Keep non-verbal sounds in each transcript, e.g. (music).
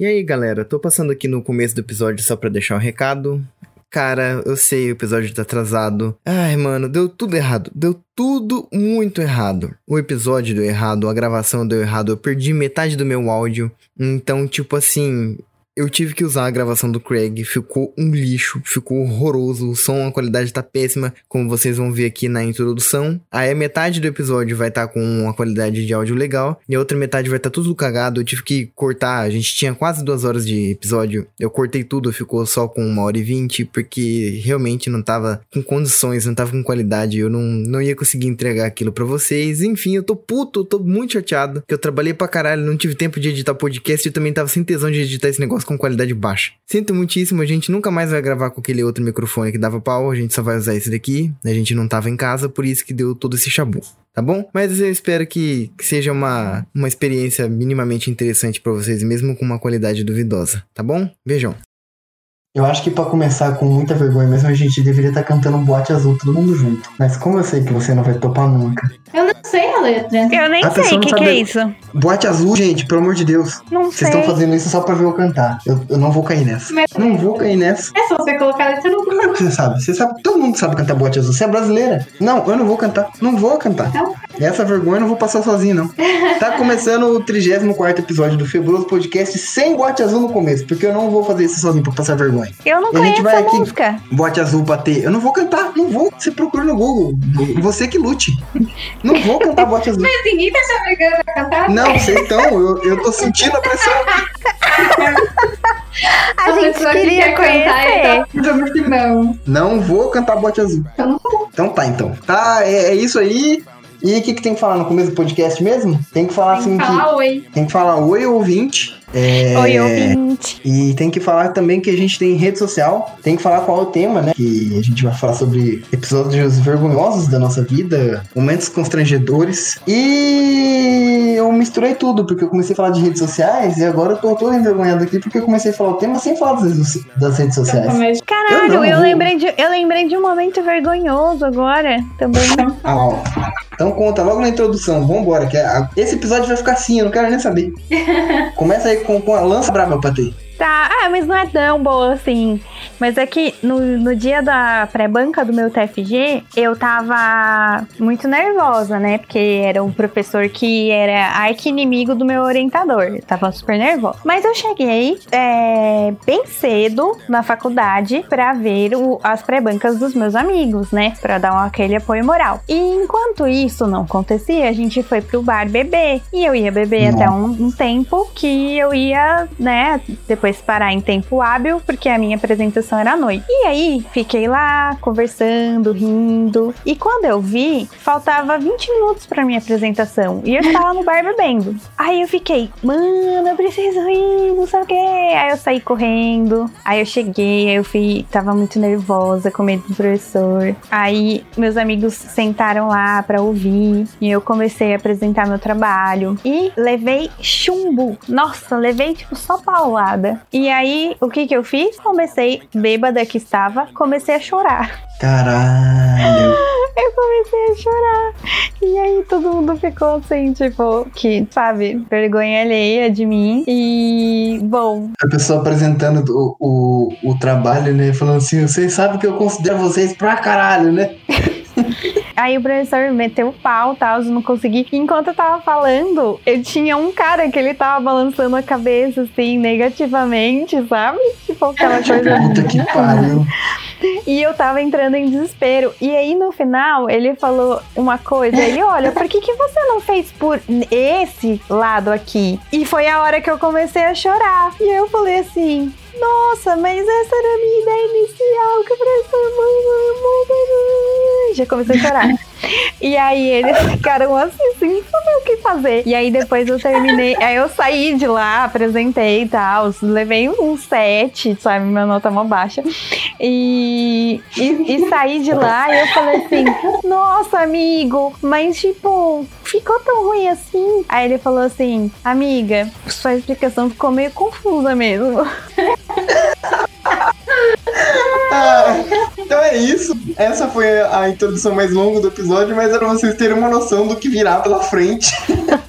E aí, galera, tô passando aqui no começo do episódio só pra deixar um recado. Cara, eu sei, o episódio tá atrasado. Ai, mano, deu tudo errado. Deu tudo muito errado. O episódio deu errado, a gravação deu errado, eu perdi metade do meu áudio. Então, tipo assim, eu tive que usar a gravação do Craig, ficou um lixo, ficou horroroso, o som, a qualidade tá péssima, como vocês vão ver aqui na introdução. Aí a metade do episódio vai estar tá com uma qualidade de áudio legal, e a outra metade vai estar tá tudo cagado, eu tive que cortar, a gente tinha quase duas horas de episódio, eu cortei tudo, ficou só com uma hora e vinte, porque realmente não tava com condições, não tava com qualidade, eu não, não ia conseguir entregar aquilo para vocês. Enfim, eu tô puto, eu tô muito chateado, que eu trabalhei pra caralho, não tive tempo de editar podcast e também tava sem tesão de editar esse negócio com qualidade baixa. Sinto muitíssimo, a gente nunca mais vai gravar com aquele outro microfone que dava pau, a gente só vai usar esse daqui. A gente não tava em casa, por isso que deu todo esse chabu. Tá bom? Mas eu espero que, que seja uma, uma experiência minimamente interessante para vocês, mesmo com uma qualidade duvidosa. Tá bom? Beijão. Eu acho que para começar com muita vergonha mesmo, a gente deveria estar tá cantando um boate azul todo mundo junto. Mas como eu sei que você não vai topar nunca. Eu não sei a letra. Eu nem a sei o que, que é isso. Boate azul, gente, pelo amor de Deus. Não Vocês estão fazendo isso só pra ver eu cantar. Eu, eu não vou cair nessa. Mas... Não vou cair nessa. É só você colocar a letra no Você sabe, você sabe, todo mundo sabe cantar boate azul. Você é brasileira. Não, eu não vou cantar. Não vou cantar. Então... Essa vergonha eu não vou passar sozinho, não. Tá começando o 34 episódio do Febroso Podcast sem boate azul no começo, porque eu não vou fazer isso sozinho pra passar vergonha. Eu não conheço vai aqui, música. Bote azul bater. Eu não vou cantar, não vou. Você procura no Google. Você que lute. Não vou cantar bote azul. Mas ninguém tá se obrigando a cantar? Não, sei então. Eu, eu tô sentindo a pressão a, a gente queria que conhecer. Cantar, então, não. Não vou cantar bote azul. Então, então tá, então. Tá, é, é isso aí. E o que, que tem que falar no começo do podcast mesmo? Tem que falar tem assim que. Falar oi. Tem que falar oi, ouvinte. É... Oi, ouvinte. E tem que falar também que a gente tem rede social. Tem que falar qual é o tema, né? Que a gente vai falar sobre episódios vergonhosos da nossa vida, momentos constrangedores. E eu misturei tudo, porque eu comecei a falar de redes sociais e agora eu tô todo envergonhado aqui porque eu comecei a falar o tema sem falar das, das redes sociais. Caralho, eu, eu lembrei de, eu lembrei de um momento vergonhoso agora também. ah, ó. Então conta logo na introdução, vambora, que é esse episódio vai ficar assim, eu não quero nem saber. (laughs) Começa aí com, com a lança brava pra ter. Tá, ah, mas não é tão boa assim. Mas é que no, no dia da pré-banca do meu TFG, eu tava muito nervosa, né? Porque era um professor que era arqui-inimigo do meu orientador. Eu tava super nervosa. Mas eu cheguei é, bem cedo na faculdade para ver o, as pré-bancas dos meus amigos, né? Pra dar um, aquele apoio moral. E enquanto isso não acontecia, a gente foi pro bar beber. E eu ia beber até um, um tempo que eu ia, né? Depois parar em tempo hábil, porque a minha apresentação era à noite. E aí, fiquei lá, conversando, rindo. E quando eu vi, faltava 20 minutos pra minha apresentação. E eu estava no bar bebendo. Aí eu fiquei, mano, eu preciso ir, não sei o quê. Aí eu saí correndo. Aí eu cheguei, aí eu fui, tava muito nervosa, com medo do professor. Aí meus amigos sentaram lá pra ouvir. E eu comecei a apresentar meu trabalho. E levei chumbo. Nossa, levei tipo só paulada. E aí, o que que eu fiz? Comecei bêbada que estava, comecei a chorar. Caralho. (laughs) Eu comecei a chorar. E aí todo mundo ficou assim, tipo, que, sabe, vergonha alheia de mim. E, bom. A pessoa apresentando o, o, o trabalho, né? Falando assim, vocês sabem que eu considero vocês pra caralho, né? (laughs) Aí o professor meteu o pau, tal, eu não consegui. Enquanto eu tava falando, eu tinha um cara que ele tava balançando a cabeça, assim, negativamente, sabe? Tipo, aquela coisa. Puta que pariu. E eu tava entrando em desespero. E aí, no final, ele falou uma coisa. Ele, olha, por que, que você não fez por esse lado aqui? E foi a hora que eu comecei a chorar. E eu falei assim, nossa, mas essa era a minha ideia inicial, que o professor já comecei a chorar. (laughs) E aí eles (laughs) ficaram assim, sem saber o que fazer. E aí depois eu terminei, aí eu saí de lá, apresentei e tal, levei um set, sabe, minha nota é uma baixa. E, e, e saí de lá e eu falei assim, nossa, amigo, mas tipo, ficou tão ruim assim? Aí ele falou assim, amiga, sua explicação ficou meio confusa mesmo. (laughs) ah, então é isso. Essa foi a introdução mais longa do episódio, mas era pra vocês terem uma noção do que virá pela frente. (laughs)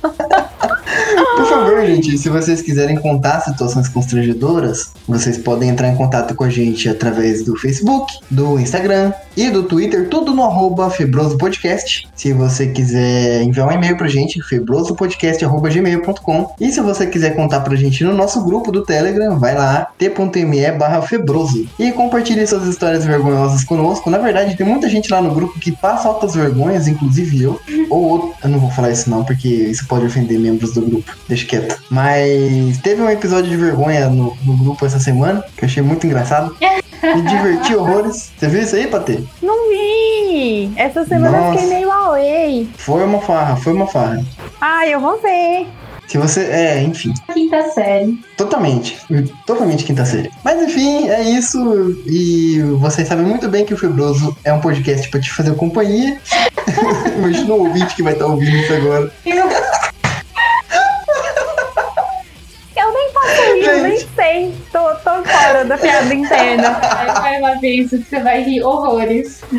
Por favor, gente, se vocês quiserem contar situações constrangedoras, vocês podem entrar em contato com a gente através do Facebook, do Instagram e do Twitter, tudo no arroba Podcast. Se você quiser enviar um e-mail pra gente, febrosopodcast.gmail.com E se você quiser contar pra gente no nosso grupo do Telegram, vai lá, t.me barra. E compartilhe suas histórias vergonhosas conosco. Na verdade, tem muita gente lá no grupo que passa altas vergonhas, inclusive eu. Ou outro. Eu não vou falar isso não, porque isso pode ofender membros do grupo. Deixa quieto. Mas teve um episódio de vergonha no, no grupo essa semana, que eu achei muito engraçado. Me diverti horrores. Você viu isso aí, Patê? Não vi! Essa semana eu Nossa. fiquei meio away. Foi uma farra, foi uma farra. Ai, eu vou ver. Se você. É, enfim. Quinta série. Totalmente. Totalmente quinta série. Mas enfim, é isso. E vocês sabem muito bem que o Febroso é um podcast pra te fazer companhia. (laughs) Imagina o ouvinte que vai estar ouvindo isso agora. Eu nem posso rir, eu nem. Sei. Tô, tô fora da piada interna. Vai uma vez que você vai rir horrores. (laughs)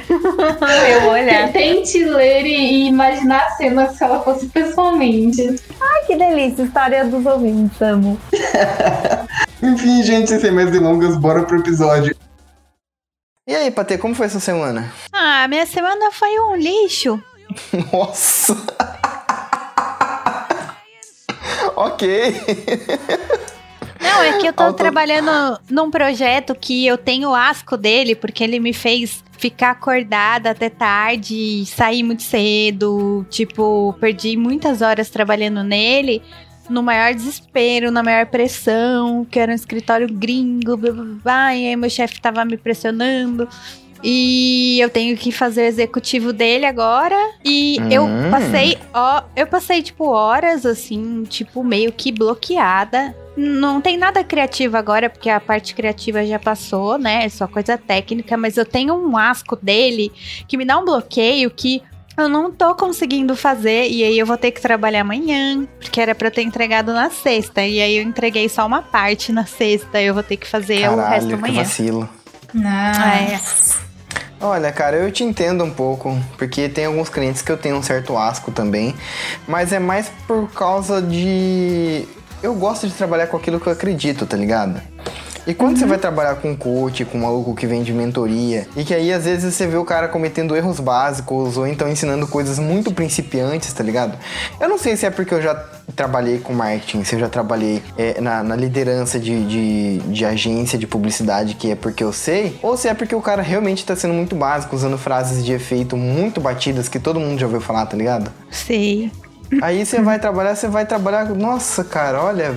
Eu vou olhar. Tente ler e imaginar a cena se ela fosse pessoalmente. Ai, que delícia. História dos ouvintes, amo. (laughs) Enfim, gente, sem mais delongas, bora pro episódio. E aí, Patê, como foi essa semana? Ah, minha semana foi um lixo. (laughs) Nossa! ok. Não, é que eu tô Auto- trabalhando num projeto que eu tenho asco dele, porque ele me fez ficar acordada até tarde, sair muito cedo. Tipo, perdi muitas horas trabalhando nele. No maior desespero, na maior pressão, que era um escritório gringo, blá, blá, blá, e aí meu chefe tava me pressionando. E eu tenho que fazer o executivo dele agora. E eu Hum. passei, ó, eu passei tipo horas assim, tipo meio que bloqueada. Não tem nada criativo agora, porque a parte criativa já passou, né? É só coisa técnica, mas eu tenho um asco dele que me dá um bloqueio que eu não tô conseguindo fazer e aí eu vou ter que trabalhar amanhã, porque era pra eu ter entregado na sexta e aí eu entreguei só uma parte na sexta, eu vou ter que fazer o resto Caralho, que amanhã. vacilo. É. Olha, cara, eu te entendo um pouco, porque tem alguns clientes que eu tenho um certo asco também, mas é mais por causa de. Eu gosto de trabalhar com aquilo que eu acredito, tá ligado? E quando você vai trabalhar com um coach, com um maluco que vem de mentoria, e que aí às vezes você vê o cara cometendo erros básicos, ou então ensinando coisas muito principiantes, tá ligado? Eu não sei se é porque eu já trabalhei com marketing, se eu já trabalhei é, na, na liderança de, de, de agência de publicidade, que é porque eu sei, ou se é porque o cara realmente tá sendo muito básico, usando frases de efeito muito batidas que todo mundo já ouviu falar, tá ligado? Sei. Aí você vai trabalhar, você vai trabalhar. Nossa, cara, olha.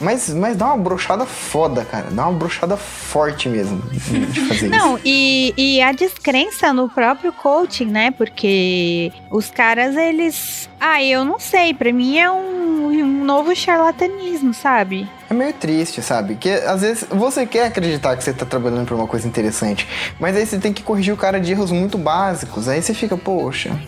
Mas, mas dá uma brochada foda, cara. Dá uma brochada forte mesmo de fazer isso. Não, e, e a descrença no próprio coaching, né? Porque os caras, eles. Ah, eu não sei, pra mim é um, um novo charlatanismo, sabe? É meio triste, sabe? Que às vezes você quer acreditar que você tá trabalhando por uma coisa interessante, mas aí você tem que corrigir o cara de erros muito básicos. Aí você fica, poxa.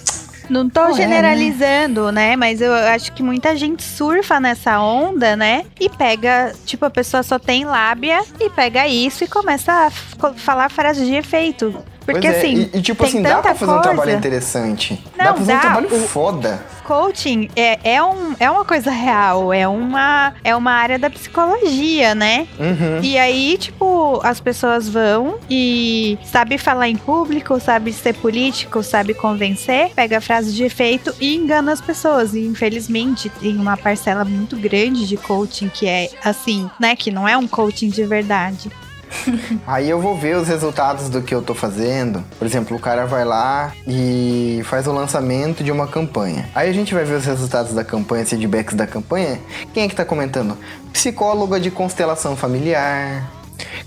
Não tô Não é, né? generalizando, né? Mas eu acho que muita gente surfa nessa onda, né? E pega, tipo, a pessoa só tem lábia e pega isso e começa a falar frases de efeito. Porque é, assim, e, e, tipo assim, dá pra fazer um coisa. trabalho interessante. dá Não, pra fazer um dá. trabalho O- foda. coaching é, é, um, é uma coisa real, é uma, é uma área da psicologia, né? Uhum. E aí, tipo, as pessoas vão e sabe falar em público, sabe ser político, sabe convencer, pega a frase de efeito e engana as pessoas. E infelizmente tem uma parcela muito grande de coaching que é assim, né? Que não é um coaching de verdade. (laughs) Aí eu vou ver os resultados do que eu tô fazendo. Por exemplo, o cara vai lá e faz o lançamento de uma campanha. Aí a gente vai ver os resultados da campanha, feedbacks da campanha. Quem é que tá comentando? Psicóloga de constelação familiar,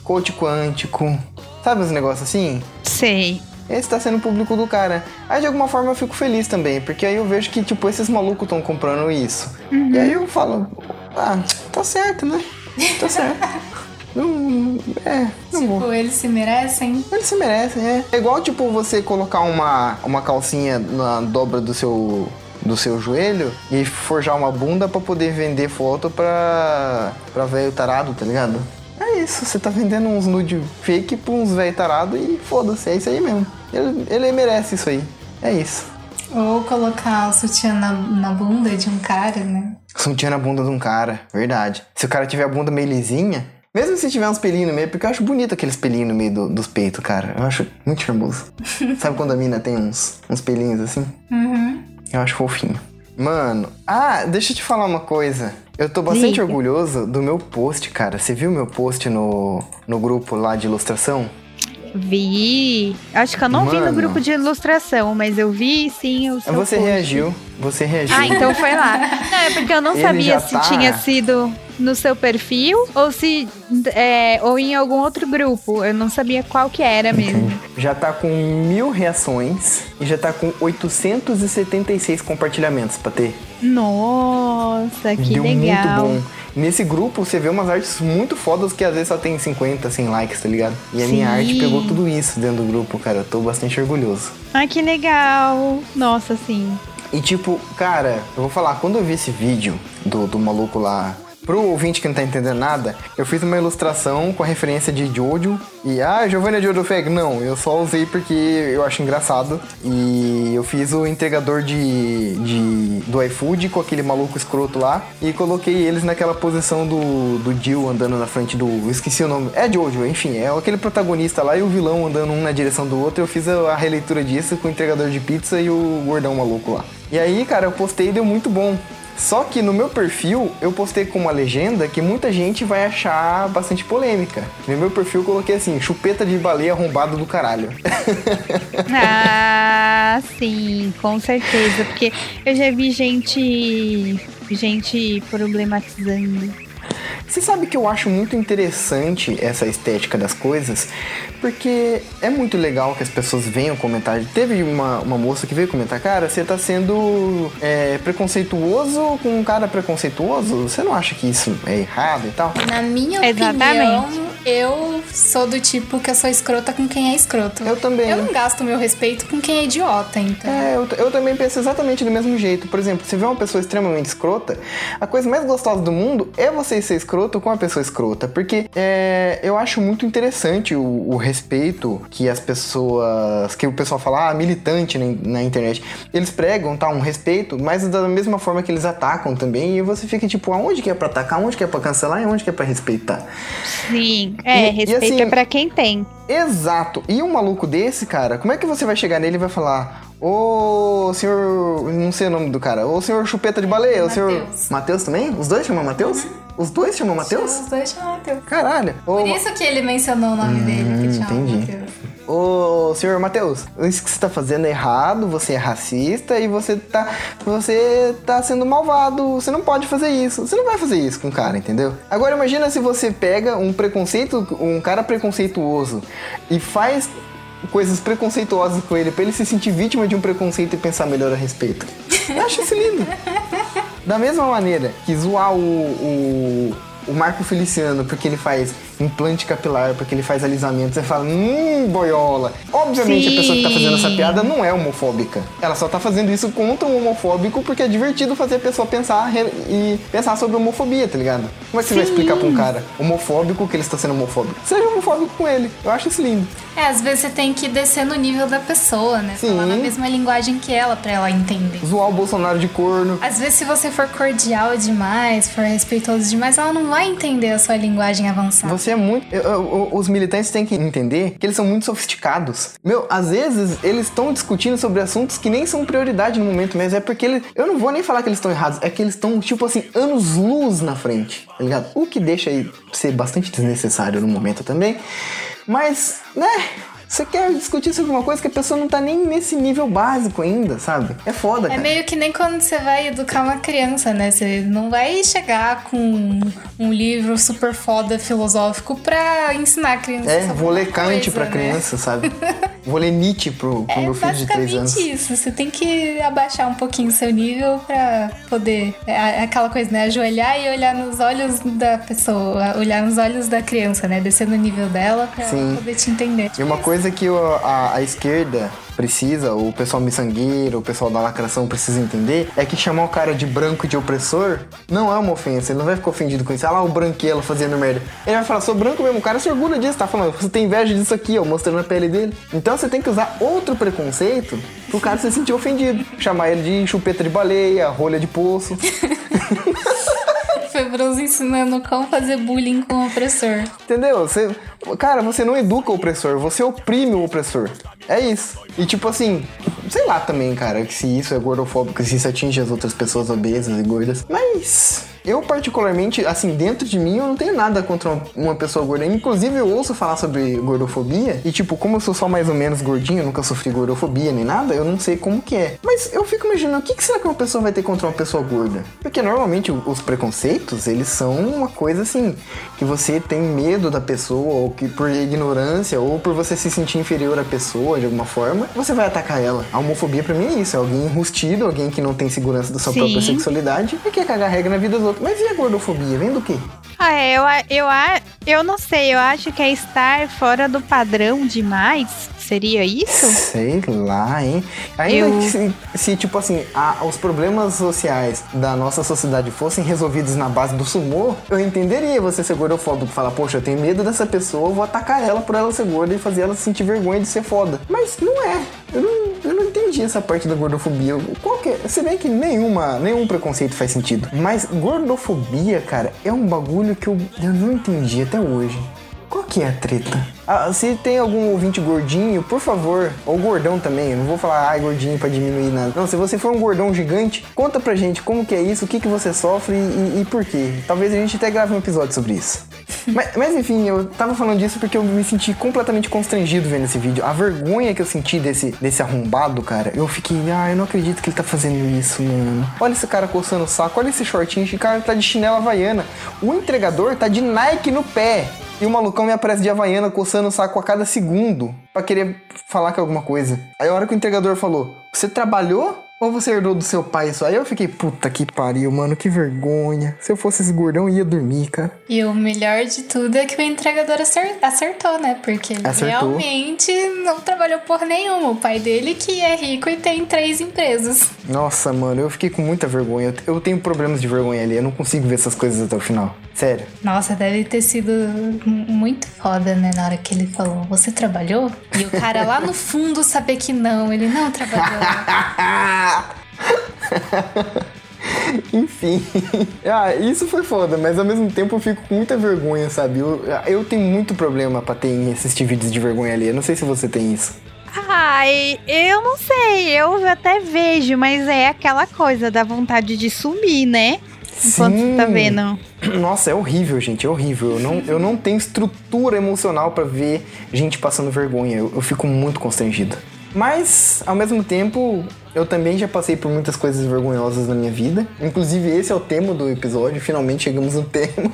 coach quântico. Sabe os negócios assim? Sei. Esse tá sendo o público do cara. Aí de alguma forma eu fico feliz também, porque aí eu vejo que, tipo, esses malucos estão comprando isso. E aí eu falo, ah, tá certo, né? Tá certo. (laughs) não, é, não vou. Tipo, eles se merecem. Eles se merecem, é. É igual, tipo, você colocar uma, uma calcinha na dobra do seu, do seu joelho e forjar uma bunda pra poder vender foto pra, pra velho tarado, tá ligado? É isso, você tá vendendo uns nude fake pra uns velho tarado e foda-se, é isso aí mesmo. Ele, ele merece isso aí. É isso. Ou colocar o sutiã na, na bunda de um cara, né? Sutiã na bunda de um cara, verdade. Se o cara tiver a bunda meio lisinha, mesmo se tiver uns pelinhos no meio, porque eu acho bonito aqueles pelinhos no meio do- dos peitos, cara. Eu acho muito charmoso. (laughs) Sabe quando a mina tem uns, uns pelinhos assim? Uhum. Eu acho fofinho. Mano, ah, deixa eu te falar uma coisa. Eu tô bastante Diga. orgulhoso do meu post, cara. Você viu meu post no, no grupo lá de ilustração? Vi. Acho que eu não vi no Mano. grupo de ilustração, mas eu vi sim o seu Você post. reagiu. Você reagiu. Ah, então foi lá. (laughs) Não, é porque eu não Ele sabia se tá- tinha sido no seu perfil ou se é, ou em algum outro grupo. Eu não sabia qual que era mesmo. Já tá com mil reações e já tá com 876 compartilhamentos pra ter. Nossa, que Deu legal. muito bom. Nesse grupo você vê umas artes muito fodas que às vezes só tem 50, 100 likes, tá ligado? E a minha Sim. arte pegou tudo isso dentro do grupo, cara. Eu tô bastante orgulhoso. Ai, que legal. Nossa, sim. E tipo, cara, eu vou falar, quando eu vi esse vídeo do, do maluco lá, pro ouvinte que não tá entendendo nada, eu fiz uma ilustração com a referência de Jojo. E, ah, Giovanna Jojo Feg. Não, eu só usei porque eu acho engraçado. E eu fiz o entregador de, de do iFood com aquele maluco escroto lá. E coloquei eles naquela posição do, do Jill andando na frente do. Esqueci o nome. É Jojo, enfim, é aquele protagonista lá e o vilão andando um na direção do outro. Eu fiz a releitura disso com o entregador de pizza e o gordão maluco lá. E aí, cara, eu postei e deu muito bom. Só que no meu perfil eu postei com uma legenda que muita gente vai achar bastante polêmica. No meu perfil eu coloquei assim: chupeta de baleia arrombado do caralho. (laughs) Ah, sim, com certeza. Porque eu já vi gente. gente problematizando. Você sabe que eu acho muito interessante essa estética das coisas, porque é muito legal que as pessoas venham comentar. Teve uma, uma moça que veio comentar, cara, você tá sendo é, preconceituoso com um cara preconceituoso? Você não acha que isso é errado e tal? Na minha Exatamente. opinião, eu sou do tipo que eu sou escrota com quem é escroto. Eu também. Eu não gasto meu respeito com quem é idiota, então. É, eu, eu também penso exatamente do mesmo jeito. Por exemplo, se vê uma pessoa extremamente escrota, a coisa mais gostosa do mundo é você ser escroto com uma pessoa escrota. Porque é, eu acho muito interessante o, o respeito que as pessoas. que o pessoal fala, ah, militante na, na internet. Eles pregam, tá? Um respeito, mas da mesma forma que eles atacam também. E você fica tipo, aonde que é pra atacar, aonde que é pra cancelar e aonde que é pra respeitar. Sim, é, E- e respeito assim- é pra quem tem. Exato. E um maluco desse, cara, como é que você vai chegar nele e vai falar: Ô senhor. Não sei o nome do cara. Ô senhor chupeta de baleia. O senhor. Matheus também? Os dois chamam Matheus? Os dois chamam Matheus? Os dois chamam Matheus. Caralho. Por isso que ele mencionou o nome dele, que chama. Matheus. Ô, senhor Matheus, isso que você tá fazendo é errado, você é racista e você tá. Você tá sendo malvado. Você não pode fazer isso. Você não vai fazer isso com o cara, entendeu? Agora imagina se você pega um preconceito, um cara preconceituoso e faz coisas preconceituosas com ele pra ele se sentir vítima de um preconceito e pensar melhor a respeito. Eu acho isso lindo. (laughs) Da mesma maneira que zoar o, o, o Marco Feliciano porque ele faz implante capilar, porque ele faz alisamento, você fala, hum, boiola. Obviamente a pessoa que tá fazendo essa Sim. piada não é homofóbica. Ela só tá fazendo isso contra um homofóbico porque é divertido fazer a pessoa pensar e pensar sobre homofobia, tá ligado? Como é que você vai explicar pra um cara homofóbico que ele está sendo homofóbico? Seja homofóbico com ele. Eu acho isso lindo. É, às vezes você tem que descer no nível da pessoa, né? Sim. Falar na mesma linguagem que ela, pra ela entender. Zoar o Bolsonaro de corno. Às vezes, se você for cordial demais, for respeitoso demais, ela não vai entender a sua linguagem avançada. Você é muito. eu- eu- Os militantes têm que entender que eles são muito sofisticados. Meu, às vezes eles estão discutindo sobre assuntos que nem são prioridade no momento mesmo. É porque eles. Eu não vou nem falar que eles estão errados. É que eles estão, tipo assim, anos-luz na frente. Tá ligado? O que deixa aí ser bastante desnecessário no momento também. Mas, né? Você quer discutir sobre uma coisa que a pessoa não tá nem nesse nível básico ainda, sabe? É foda, É cara. meio que nem quando você vai educar uma criança, né? Você não vai chegar com um livro super foda filosófico pra ensinar a criança. É, vou ler Kant coisa, pra né? criança, sabe? (laughs) Vou ler Nietzsche pro, pro É meu filho de 3 anos. basicamente isso. Você tem que abaixar um pouquinho o seu nível pra poder. É aquela coisa, né? Ajoelhar e olhar nos olhos da pessoa, olhar nos olhos da criança, né? Descer no nível dela pra Sim. poder te entender. E uma coisa que o- a, a esquerda precisa, o pessoal miçangueiro, o pessoal da lacração precisa entender, é que chamar o cara de branco e de opressor não é uma ofensa. Ele não vai ficar ofendido com isso. Ah lá, o branquelo fazendo merda. Ele vai falar, sou branco mesmo. O cara se orgulha disso, tá falando, você tem inveja disso aqui, ó, mostrando a pele dele. Então você tem que usar outro preconceito pro cara se sentir ofendido. Chamar ele de chupeta de baleia, rolha de poço. (laughs) Febroso ensinando como fazer bullying com o opressor. Entendeu? Você, cara, você não educa o opressor, você oprime o opressor. É isso. E tipo assim, sei lá também, cara, que se isso é gordofóbico, se isso atinge as outras pessoas obesas e gordas. Mas eu, particularmente, assim, dentro de mim, eu não tenho nada contra uma, pessoa gorda. Inclusive, eu ouço falar sobre gordofobia. E, tipo, como eu sou só mais ou menos gordinho, nunca sofri gordofobia nem nada, eu não sei como que é. Mas eu fico imaginando, o que, que será que uma pessoa vai ter contra uma pessoa gorda? Porque normalmente os preconceitos, eles são uma coisa assim, que você tem medo da pessoa, ou que por ignorância, ou por você se sentir inferior à pessoa de alguma forma, você vai atacar ela. A homofobia pra mim é isso, é alguém enrustido, alguém que não tem segurança da sua Sim. própria sexualidade e quer cagar regra na vida dos outros. Mas e a gordofobia? Vem do quê? Ah, é, eu, eu, eu não sei, eu acho que é estar fora do padrão demais. Seria isso? Sei lá, hein? Ainda Eu- que se, se, tipo assim, a- os problemas sociais da nossa sociedade fossem resolvidos na base do sumô, eu entenderia você ser gordofóbico. Falar, poxa, eu tenho medo dessa pessoa, eu vou atacar ela por ela ser gorda e fazer ela sentir vergonha de ser foda. Mas não é. Eu não, eu não entendi essa parte da gordofobia. Qual que é? Se bem que nenhuma, nenhum preconceito faz sentido. Mas gordofobia, cara, é um bagulho que eu, eu não entendi até hoje. Qual que é a treta? Ah, se tem algum ouvinte gordinho, por favor, ou gordão também, eu não vou falar ai gordinho pra diminuir nada. Não, se você for um gordão gigante, conta pra gente como que é isso, o que que você sofre e, e por quê. Talvez a gente até grave um episódio sobre isso. (laughs) mas, mas enfim, eu tava falando disso porque eu me senti completamente constrangido vendo esse vídeo. A vergonha que eu senti desse, desse arrombado, cara, eu fiquei, ah, eu não acredito que ele tá fazendo isso, mano. Olha esse cara coçando o saco, olha esse shortinho, esse cara tá de chinela havaiana. O entregador tá de Nike no pé. E o malucão me aparece de Havaiana coçando o saco a cada segundo pra querer falar que é alguma coisa. Aí a hora que o entregador falou: Você trabalhou? Ou você herdou do seu pai isso? Aí eu fiquei, puta que pariu, mano, que vergonha. Se eu fosse esse gordão, eu ia dormir, cara. E o melhor de tudo é que o entregador acer- acertou, né? Porque ele Acertou. realmente não trabalhou por nenhuma. O pai dele que é rico e tem três empresas. Nossa, mano, eu fiquei com muita vergonha. Eu- Eu tenho problemas de vergonha ali, eu não consigo ver essas coisas até o final. Sério. Nossa, deve ter sido muito foda, né? Na hora que ele falou, você trabalhou? E o cara lá no fundo saber que não, ele não trabalhou. (laughs) Enfim. ah, isso foi foda, mas ao mesmo tempo eu fico com muita vergonha, sabe? Eu, eu tenho muito problema pra ter em assistir vídeos de vergonha ali. Eu não sei se você tem isso. Ai, eu não sei, eu até vejo, mas é aquela coisa da vontade de sumir, né? Enquanto tá Sim. vendo. (clears throat) Nossa, é horrível, gente, é horrível. Eu não, eu não tenho estrutura emocional pra ver gente passando vergonha. Eu, eu fico muito constrangido. Mas, ao mesmo tempo, eu também já passei por muitas coisas vergonhosas na minha vida. Inclusive, esse é o tema do episódio. Finalmente chegamos no (laughs) tema.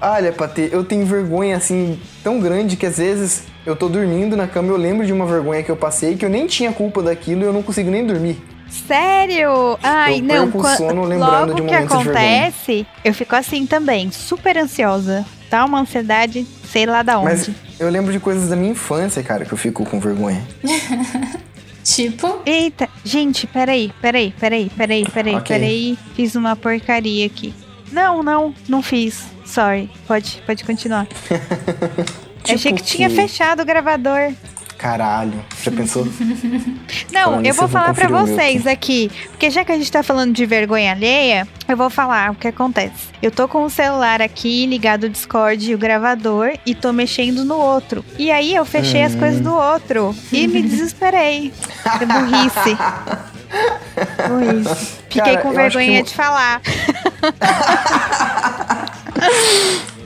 Olha, Patê, eu tenho vergonha assim tão grande que às vezes eu tô dormindo na cama e eu lembro de uma vergonha que eu passei que eu nem tinha culpa daquilo e eu não consigo nem dormir. Sério? Ai, Eu não. perco sono lembrando logo de que acontece, eu fico assim também, super ansiosa. Dá uma ansiedade, sei lá da onde. Mas eu lembro de coisas da minha infância, cara, que eu fico com vergonha. (laughs) tipo, Eita, gente, peraí, peraí, peraí, peraí, peraí, Ok. peraí. Fiz uma porcaria aqui. Não, não, não fiz. Sorry. Pode, pode continuar. (laughs) Eu achei que Tipo tinha que- fechado o gravador. Caralho, já pensou? (laughs) Não, eu vou eu falar pra conferir o meu vocês aqui, porque já que a gente tá falando de vergonha alheia, eu vou falar o que acontece. Eu tô com o celular aqui ligado o Discord e o gravador e tô mexendo no outro. E aí eu fechei as Hum. coisas do outro e me (laughs) desesperei. É burrice. burrice. Fiquei Cara, com eu que vergonha o- de falar. (laughs)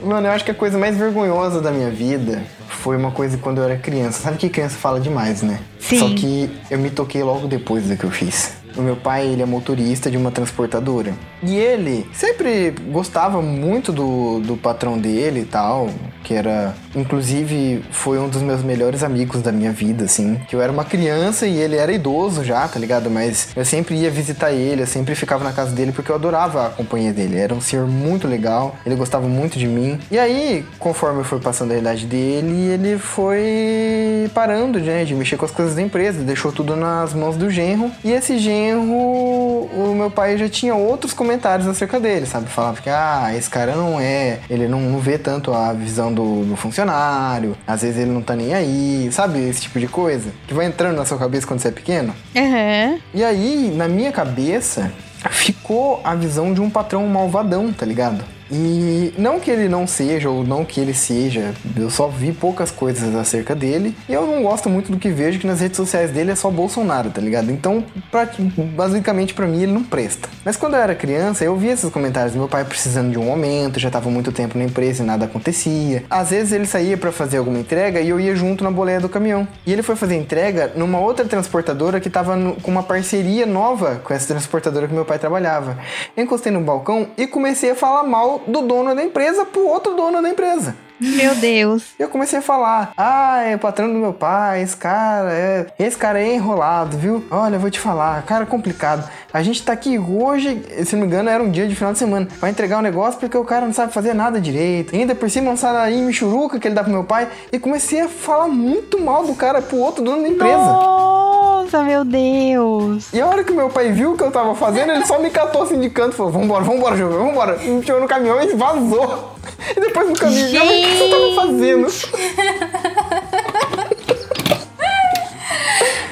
Mano, eu acho que a coisa mais vergonhosa da minha vida foi uma coisa quando eu era criança. Sabe que criança fala demais, né? Sim. Só que eu me toquei logo depois do que eu fiz. O meu pai, ele é motorista de uma transportadora. E ele sempre gostava muito do, do patrão dele e tal, que era, inclusive, foi um dos meus melhores amigos da minha vida, assim. Que eu era uma criança e ele era idoso já, tá ligado? Mas eu sempre ia visitar ele, eu sempre ficava na casa dele porque eu adorava a companhia dele. Era um senhor muito legal, ele gostava muito de mim. E aí, conforme eu fui passando a idade dele, ele foi parando né, de mexer com as coisas da empresa, deixou tudo nas mãos do genro. E esse genro, o meu pai já tinha outros comentários acerca dele, sabe? Falava que, ah, esse cara não é, ele não, não vê tanto a visão do, do funcionário, às vezes ele não tá nem aí, sabe? Esse tipo de coisa que vai entrando na sua cabeça quando você é pequeno. Aham. E aí, na minha cabeça, ficou a visão de um patrão malvadão, tá ligado? E não que ele não seja, ou não que ele seja, eu só vi poucas coisas acerca dele. E eu não gosto muito do que vejo, que nas redes sociais dele é só Bolsonaro, tá ligado? Então, pra- basicamente pra mim ele não presta. Mas quando eu era criança, eu via esses comentários do meu pai precisando de um aumento, já tava muito tempo na empresa e nada acontecia. Às vezes ele saía pra fazer alguma entrega e eu ia junto na boleia do caminhão. E ele foi fazer entrega numa outra transportadora que tava no- com uma parceria nova com essa transportadora que meu pai trabalhava. Eu encostei no balcão e comecei a falar mal do dono da empresa pro outro dono da empresa. Meu Deus. E eu comecei a falar: Ah, é o patrão do meu pai, esse cara é. Esse cara é enrolado, viu? Olha, eu vou te falar, cara é complicado. A gente tá aqui hoje, se não me engano, era um dia de final de semana, pra entregar um negócio porque o cara não sabe fazer nada direito. Ainda por cima, um salarinho michuruca que ele dá pro meu pai. E comecei a falar muito mal do cara pro outro dono da empresa. Nossa, meu Deus. E a hora que meu pai viu o que eu tava fazendo, ele só me catou assim de canto e falou: Vambora, vambora, Júlio, vambora. Me enfiou no caminhão e vazou. E depois no caminho, mãe, o que você tava fazendo? (laughs)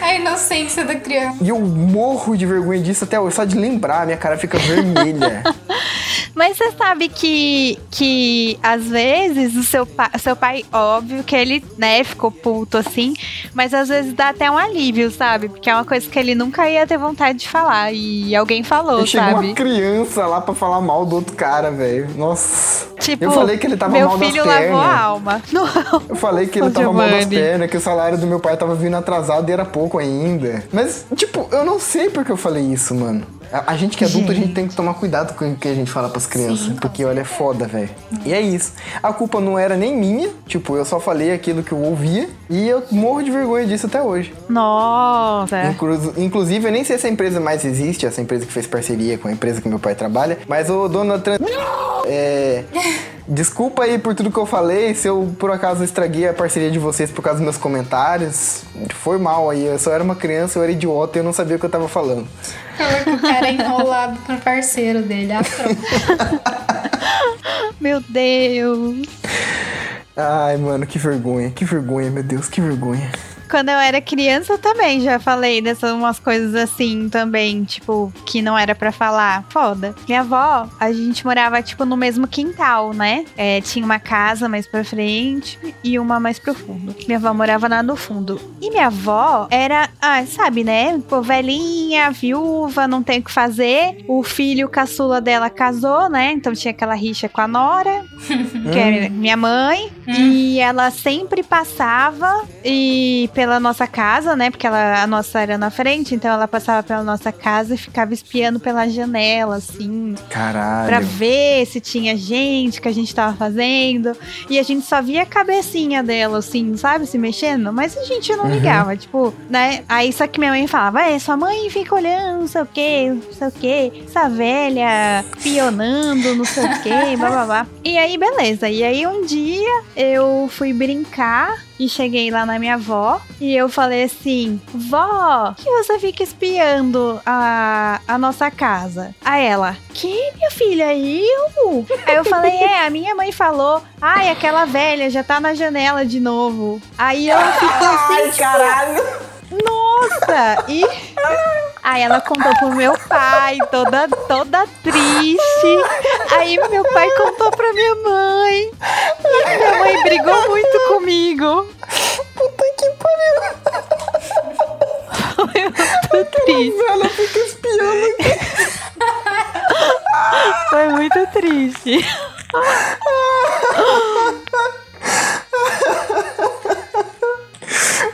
A inocência da criança. E eu morro de vergonha disso até hoje, só de lembrar, minha cara fica vermelha. (laughs) Mas você sabe que, que às vezes o seu, pa seu pai, óbvio que ele, né, ficou puto assim, mas às vezes dá até um alívio, sabe? Porque é uma coisa que ele nunca ia ter vontade de falar e alguém falou, E chegou sabe? uma criança lá pra falar mal do outro cara, velho. Nossa. Tipo, eu falei que ele tava meu mal das filho lavou a pernas. alma. (laughs) Não. Eu falei que ele tava mal das pernas, que o salário do meu pai tava vindo atrasado e era pouco ainda. Mas, tipo, eu não sei porque eu falei isso, mano. A, a gente que é adulto, a gente tem que tomar cuidado com o que a gente fala pras crianças. Sim, porque, olha, é foda, velho. E é isso. A culpa não era nem minha. Tipo, eu só falei aquilo que eu ouvia. E eu morro de vergonha disso até hoje. Nossa. Inclu- Inclusive, eu nem sei se essa empresa mais existe, essa empresa que fez parceria com a empresa que meu pai trabalha, mas o dono da trans... É... (laughs) Desculpa aí por tudo que eu falei, se eu por acaso estraguei a parceria de vocês por causa dos meus comentários. Foi mal aí, eu só era uma criança, eu era idiota e eu não sabia o que eu tava falando. Falou que o cara é enrolado pro parceiro dele. Ah, pronto. (laughs) Meu Deus. Ai, mano, que vergonha, que vergonha, meu Deus, que vergonha. Quando eu era criança, eu também já falei dessas umas coisas assim também, tipo, que não era pra falar. Foda. Minha avó, a gente morava, tipo, no mesmo quintal, né? É, tinha uma casa mais pra frente e uma mais pro fundo. Minha avó morava lá no fundo. E minha avó era, ah, sabe, né? Pô, velhinha, viúva, não tem o que fazer. O filho caçula dela casou, né? Então tinha aquela rixa com a Nora, (laughs) que é minha mãe. E ela sempre passava e pela nossa casa, né? Porque ela, a nossa era na frente, então ela passava pela nossa casa e ficava espiando pela janela, assim, Caralho. pra ver se tinha gente que a gente tava fazendo. E a gente só via a cabecinha dela, assim, sabe, se mexendo, mas a gente não ligava, tipo, né? Aí só que minha mãe falava, é, sua mãe fica olhando, não sei o que, não sei o que, essa velha pionando, não sei o que, blá blá blá. E aí, beleza. E aí um dia eu fui brincar e cheguei lá na minha avó e eu falei assim: Vó, que você fica espiando a, a nossa casa? A ela, que minha filha? Eu? Aí eu falei: É, a minha mãe falou, ai, aquela velha já tá na janela de novo. Aí ela ficou (laughs) assim, caralho. nossa! E (laughs) aí ela contou pro meu pai, toda, toda triste. Aí meu pai contou pra minha mãe. E minha mãe brigou muito comigo. Puta que pariu. Foi muito triste. Ela fica espiando aqui. Foi muito triste.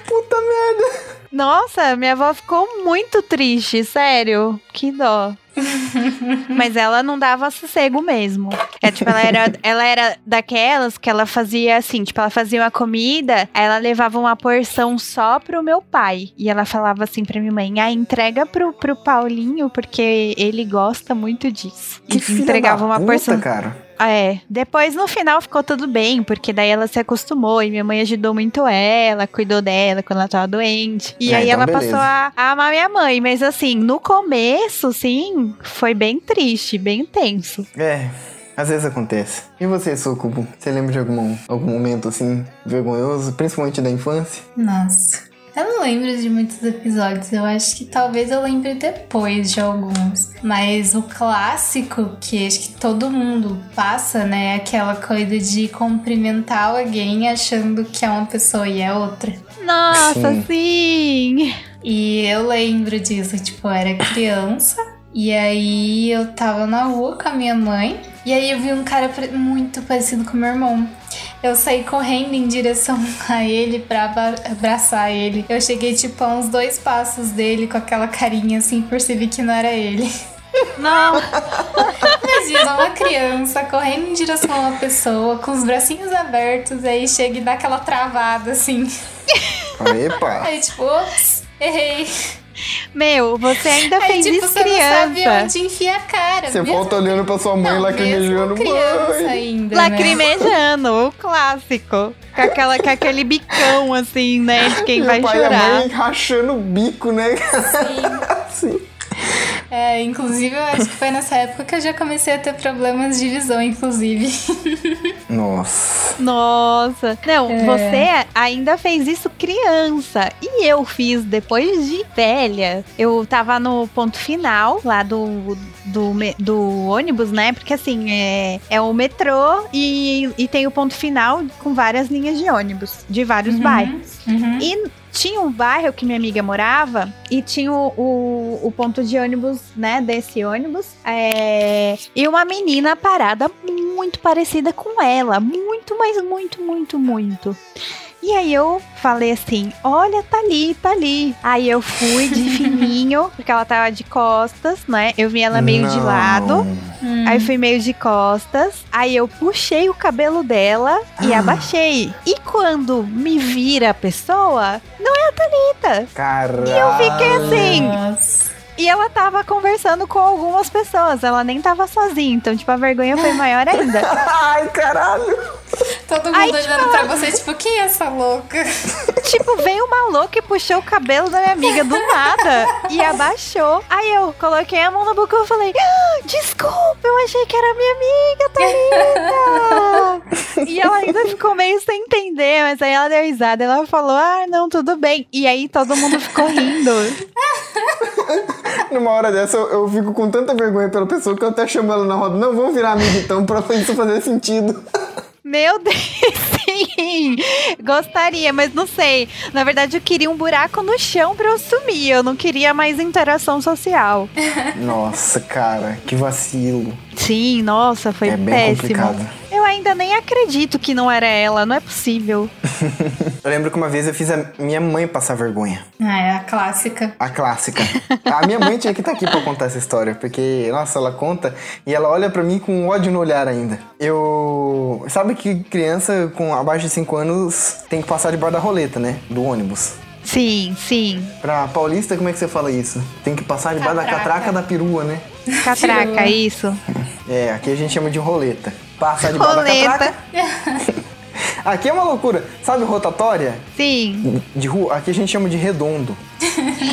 Puta merda. Nossa, minha avó ficou muito triste, sério. Que dó. (laughs) Mas ela não dava sossego mesmo. É, tipo, ela era, ela era daquelas que ela fazia assim, tipo, ela fazia uma comida, aí ela levava uma porção só pro meu pai. E ela falava assim pra minha mãe: ah, entrega pro, pro Paulinho, porque ele gosta muito disso. Que e entregava uma puta, porção. cara. É, depois no final ficou tudo bem, porque daí ela se acostumou e minha mãe ajudou muito ela, cuidou dela quando ela tava doente. E É, aí então ela beleza. passou a, a amar minha mãe, mas assim, no começo, sim, foi bem triste, bem tenso. É, às vezes acontece. E você, Socubo? Você lembra de algum, algum momento assim, vergonhoso, principalmente da infância? Nossa. Eu não lembro de muitos episódios, eu acho que talvez eu lembre depois de alguns. Mas o clássico que acho que todo mundo passa, né? É aquela coisa de cumprimentar alguém achando que é uma pessoa e é outra. Nossa, sim! E eu lembro disso, tipo, eu era criança. E aí eu tava na rua com a minha mãe. E aí eu vi um cara muito parecido com meu irmão. Eu saí correndo em direção (laughs) a ele pra aba- abraçar ele. Eu cheguei, tipo, a uns dois passos dele com aquela carinha assim, percebi que não era ele. (laughs) Não, (laughs) Imagina uma criança correndo em direção a uma pessoa com os bracinhos abertos, aí chega e dá aquela travada assim. Epa! Aí, tipo, ops, errei. Meu, você ainda Aí, (laughs) fez tipo, isso você não sabe criança. onde enfiar a cara. Você mesmo- volta olhando pra sua mãe não, lacrimejando. criança Mãe! ainda, né? Lacrimejando, o clássico. Com, aquela, com aquele bicão, assim, né? De quem Meu vai pai e a chorar. mãe rachando o bico, né? Sim. É, inclusive, eu acho que foi nessa época que eu já comecei a ter problemas de visão, inclusive. (laughs) Nossa. Nossa. Não, É. você ainda fez isso criança. E eu fiz depois de velha. Eu tava no ponto final lá do, do, do ônibus, né? Porque assim, é, é o metrô e, e tem o ponto final com várias linhas de ônibus de vários Uhum. bairros. Uhum. E tinha um bairro que minha amiga morava e tinha o, o, o ponto de ônibus, né? Desse ônibus. é, e uma menina parada muito parecida com ela. Muito, mas muito, muito, muito. E aí eu falei assim: olha, tá ali, tá ali. Aí eu fui de (laughs) fininho, porque ela tava de costas, né? Eu vi ela meio de Não. lado. Hum. Aí fui meio de costas. Aí eu puxei o cabelo dela e Ah. abaixei. E quando me vira a pessoa, não é a Thalita. Caralho. E eu fiquei assim. Nossa. E ela tava conversando com algumas pessoas. Ela nem tava sozinha. Então, tipo, a vergonha foi maior ainda. (laughs) Ai, caralho. Todo mundo Aí, olhando pra você, tipo, quem é essa louca? (laughs) tipo, veio uma louca e puxou o cabelo da minha amiga do nada. E abaixou. Aí eu coloquei a mão na boca e falei: "Ah, Desculpa, eu achei que era minha amiga, Thalita. (laughs) e ela ainda ficou meio sem entender, mas aí ela deu risada. Ela falou: Ah, não, tudo bem. E aí todo mundo ficou rindo. Numa hora dessa, eu, eu fico com tanta vergonha pela pessoa que eu até chamo ela na roda. Não, vamos virar amigo então, pra isso fazer sentido. (laughs) Meu Deus, sim! Gostaria, mas não sei. Na verdade, eu queria um buraco no chão pra eu sumir. Eu não queria mais interação social. (laughs) Nossa, cara, que vacilo. Sim, nossa, foi é bem péssimo. complicado. Eu ainda nem acredito que não era ela, não é possível. (laughs) Eu lembro que uma vez eu fiz a minha mãe passar vergonha. Ah, é a clássica. A clássica. A minha mãe tinha que estar aqui pra contar essa história, porque, nossa, ela conta e ela olha pra mim com ódio no olhar ainda. Eu. Sabe que criança com abaixo de 5 anos tem que passar debaixo da roleta, né? Do ônibus. Sim, sim. Pra paulista, como é que você fala isso? Tem que passar debaixo da Catraca. da perua, né? Catraca, isso. É, aqui a gente chama de roleta. Passa debaixo da Roleta. catraca. (laughs) Aqui é uma loucura. Sabe rotatória? Sim. De rua? Aqui a gente chama de redondo.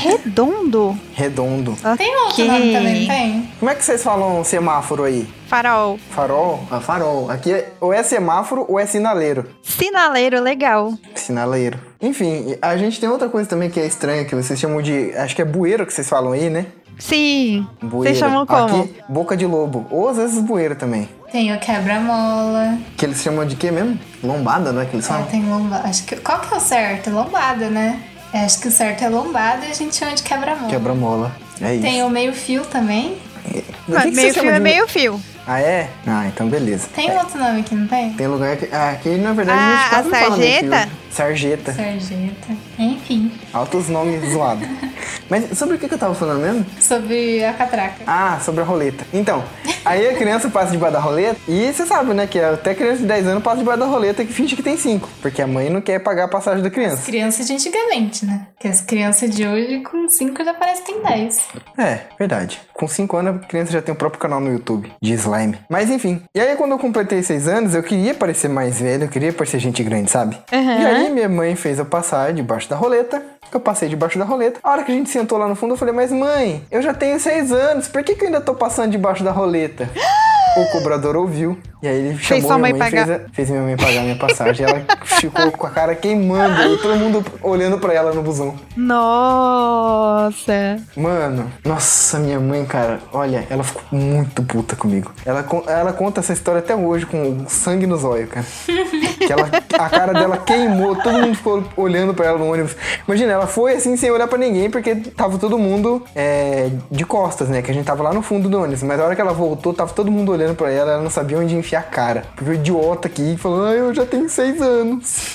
Redondo. Redondo. Tem outro nome também, tem? Como é que vocês falam semáforo aí? Farol. Farol? Ah, farol. Aqui é, ou é semáforo ou é sinaleiro. Sinaleiro, legal. Sinaleiro. Enfim, a gente tem outra coisa também que é estranha, que vocês chamam de. Acho que é bueiro que vocês falam aí, né? Sim. Bueiro. Vocês chamam como? Aqui, boca de lobo. Ou às vezes bueiro também. Tem o quebra-mola. Que eles chamam de quê mesmo? Lombada, né? Que eles É, falam? tem lombada. Acho que. Qual que é o certo? Lombada, né? É, acho que o certo é lombada e a gente chama de quebra-mola. Quebra-mola. É isso. Tem o meio-fio também. O que Mas que meio você fio chama é de- meio fio. Ah, é? Ah, então beleza. Tem outro nome aqui, não tem? Tem lugar que. Ah, aqui na verdade a Ah, gente quase a não fala meio sarjeta? Sarjeta. Enfim, Altos nomes zoados. (laughs) Mas sobre o que, eu tava falando mesmo? sobre a catraca. Ah, sobre a roleta. Então, aí a criança passa debaixo da roleta e você sabe, né, que até criança de 10 anos passa debaixo da roleta que finge que tem 5. Porque a mãe não quer pagar a passagem da criança. Crianças de antigamente, né? Porque as crianças de hoje com 5 já parece que tem 10. É, verdade. Com 5 anos a criança já tem o próprio canal no YouTube de slime. Mas enfim. E aí quando eu completei 6 anos, eu queria parecer mais velho, eu queria parecer gente grande, sabe? Aham. E aí minha mãe fez eu passar debaixo da roleta. Eu passei debaixo da roleta. A hora que a gente sentou lá no fundo, eu falei, mas mãe, eu já tenho 6 anos, por que, que eu ainda tô passando debaixo da roleta? (gasps) O cobrador ouviu. E aí ele chamou sua minha mãe mãe, fez, a- fez minha mãe pagar minha passagem. Ela ficou com a cara queimando e todo mundo olhando pra ela no busão. Nossa. Mano, nossa, minha mãe, cara, olha, ela ficou muito puta comigo. Ela, ela conta essa história até hoje com sangue nos olhos, cara. (laughs) Que ela, a cara dela queimou, todo mundo ficou olhando pra ela no ônibus. Imagina, ela foi assim sem olhar pra ninguém, porque tava todo mundo é, de costas, né? Que a gente tava lá no fundo do ônibus. Mas a hora que ela voltou, tava todo mundo olhando pra ela, ela não sabia onde enfiar a cara. Porque o idiota aqui falou, ah, eu já tenho seis anos.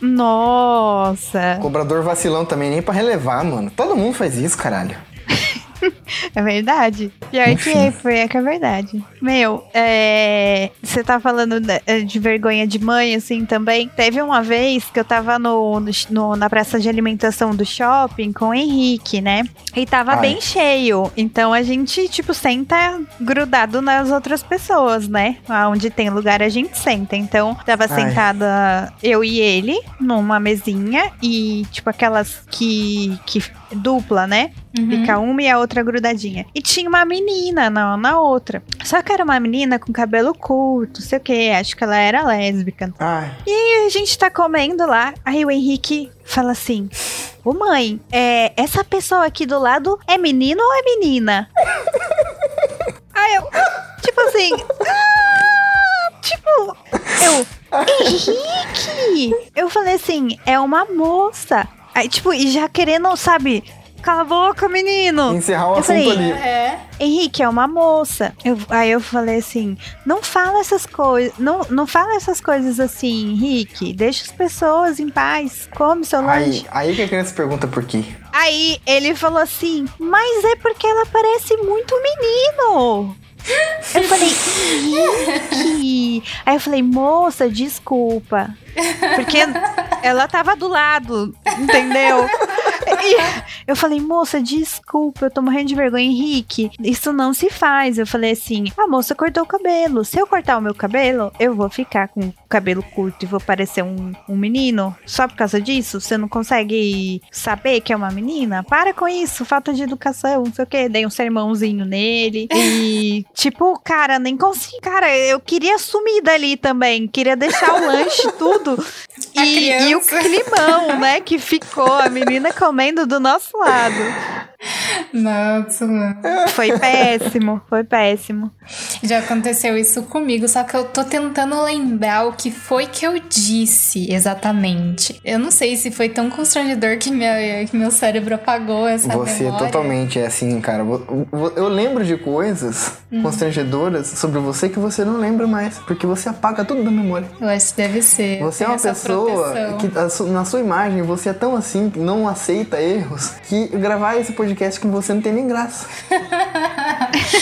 Nossa. Cobrador vacilão também, nem pra relevar, mano. Todo mundo faz isso, caralho. É verdade. Pior que Enfim. é, foi, é que é verdade. Meu, é, você tá falando da- de vergonha de mãe, assim, também. Teve uma vez que eu tava no, no- no- na praça de alimentação do shopping com o Henrique, né? E tava Ai. bem cheio. Então a gente, tipo, senta grudado nas outras pessoas, né? Onde tem lugar a gente senta. Então, tava Ai. sentada eu e ele numa mesinha e, tipo, aquelas que, que dupla, né? Uhum. Fica uma e a outra grudadinha. E tinha uma menina na, na outra. Só que era uma menina com cabelo curto, não sei o que. Acho que ela era lésbica. Ai. E a gente tá comendo lá. Aí o Henrique fala assim: Ô mãe, é, essa pessoa aqui do lado é menino ou é menina? (laughs) Aí eu, tipo assim. "Ah", tipo, eu. Henrique! Eu falei assim: é uma moça. Aí, tipo, e já querendo, sabe? Cala a boca, menino! Encerrar o Eu assunto falei, ali. É. Henrique é uma moça. Eu- aí eu falei assim: não fala essas coisas. Não, não fala essas coisas assim, Henrique. Deixa as pessoas em paz. Come seu lanche. Aí, aí que a criança pergunta por quê. Aí ele falou assim: mas é porque ela parece muito menino. Eu falei, (laughs) Henrique. Aí eu falei, moça, desculpa. Porque ela tava do lado, entendeu? E eu falei, moça, desculpa, eu tô morrendo de vergonha, Henrique. Isso não se faz. Eu falei assim: a moça cortou o cabelo. Se eu cortar o meu cabelo, eu vou ficar com o cabelo curto e vou parecer um, um menino. Só por causa disso? Você não consegue saber que é uma menina? Para com isso, falta de educação, não sei o quê. Dei um sermãozinho nele. E, tipo, cara, nem consegui. Cara, eu queria sumir dali também. Queria deixar o lanche, tudo. (laughs) E, e o climão, (laughs) né, que ficou. A menina comendo do nosso lado. Nossa, mano. Foi péssimo, foi péssimo. Já aconteceu isso comigo, só que eu tô tentando lembrar o que foi que eu disse exatamente. Eu não sei se foi tão constrangedor que, minha, que meu cérebro apagou essa Você memória. totalmente é assim, cara. Eu lembro de coisas Hum. constrangedoras sobre você que você não lembra mais, porque você apaga tudo da memória. Eu acho que deve ser. Você é Tem uma essa pessoa proteção. que na sua imagem você é tão assim, que não aceita erros, que gravar esse podcast com você não tem nem graça. (laughs)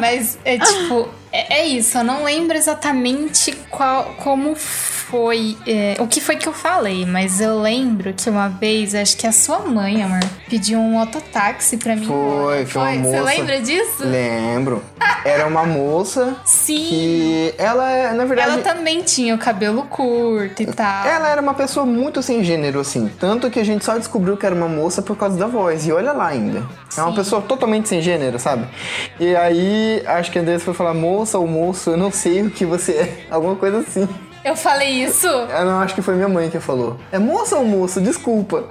Mas é tipo, é, é isso, eu não lembro exatamente qual, como foi, é, o que foi que eu falei, mas eu lembro que uma vez, acho que a sua mãe, amor, pediu um mototáxi pra mim. Foi, foi uma Você moça. lembra disso? Lembro. (laughs) Era uma moça Sim. que ela, é, na verdade, Ela também tinha o cabelo curto e tal. Ela era uma pessoa muito sem gênero, assim. Tanto que a gente só descobriu que era uma moça por causa da voz. E olha lá ainda. É uma pessoa totalmente sem gênero, sabe? E aí, acho que a Andressa foi falar, moça ou moço, eu não sei o que você é. (laughs) Alguma coisa assim. Eu falei isso? Eu não, acho que foi minha mãe que falou. É moça ou moço? Desculpa.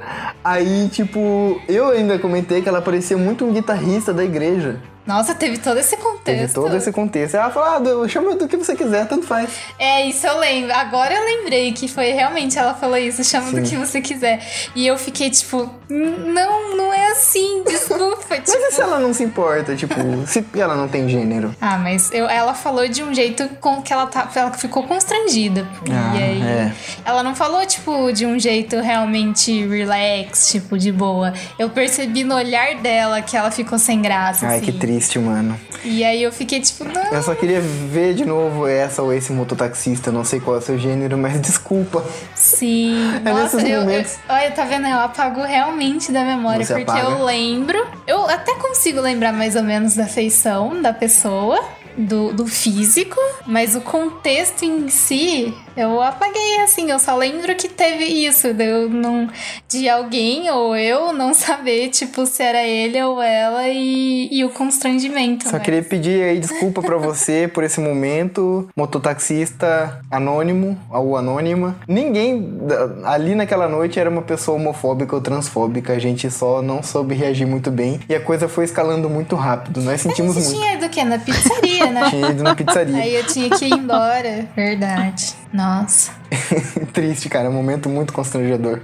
Aí, tipo, eu ainda comentei que ela parecia muito um guitarrista da igreja. Nossa, teve todo esse contexto. Teve todo esse contexto. Ela falou, ah, do- chama do que você quiser, tanto faz. É, isso eu lembro. Agora eu lembrei que foi realmente ela falou isso, chama do Sim. que você quiser. E eu fiquei tipo, não, não é assim, desculpa. (laughs) Mas tipo, e se ela não se importa, tipo, se ela não tem gênero? Ah, mas eu- ela falou de um jeito com que ela, tá, ela ficou constrangida. Ah, e aí, é. ela não falou, tipo, de um jeito realmente relax, tipo, de boa. Eu percebi no olhar dela que ela ficou sem graça, Ai, assim. que triste, mano. E aí eu fiquei tipo, não. Eu só queria ver de novo essa ou esse mototaxista, não sei qual é o seu gênero, mas desculpa. Sim. É Nossa, eu, eu, momentos. olha, tá vendo? Eu apago realmente da memória, Você porque apaga? eu lembro. Eu até consigo lembrar mais ou menos da feição da pessoa. Do, do físico, mas o contexto em si eu apaguei assim. Eu só lembro que teve isso, de, eu não, de alguém ou eu não (laughs) saber, tipo, se era ele ou ela e, e o constrangimento. Só né? queria pedir aí desculpa pra você por esse momento, mototaxista anônimo ou anônima. Ninguém ali naquela noite era uma pessoa homofóbica ou transfóbica, a gente só não soube reagir muito bem e a coisa foi escalando muito rápido. Nós sentimos Você muito. tinha ido o quê? Na pizzaria, né? (laughs) Tinha ido na pizzaria. Aí eu tinha que ir embora. Verdade. Nossa. (laughs) Triste, cara, é um momento muito constrangedor.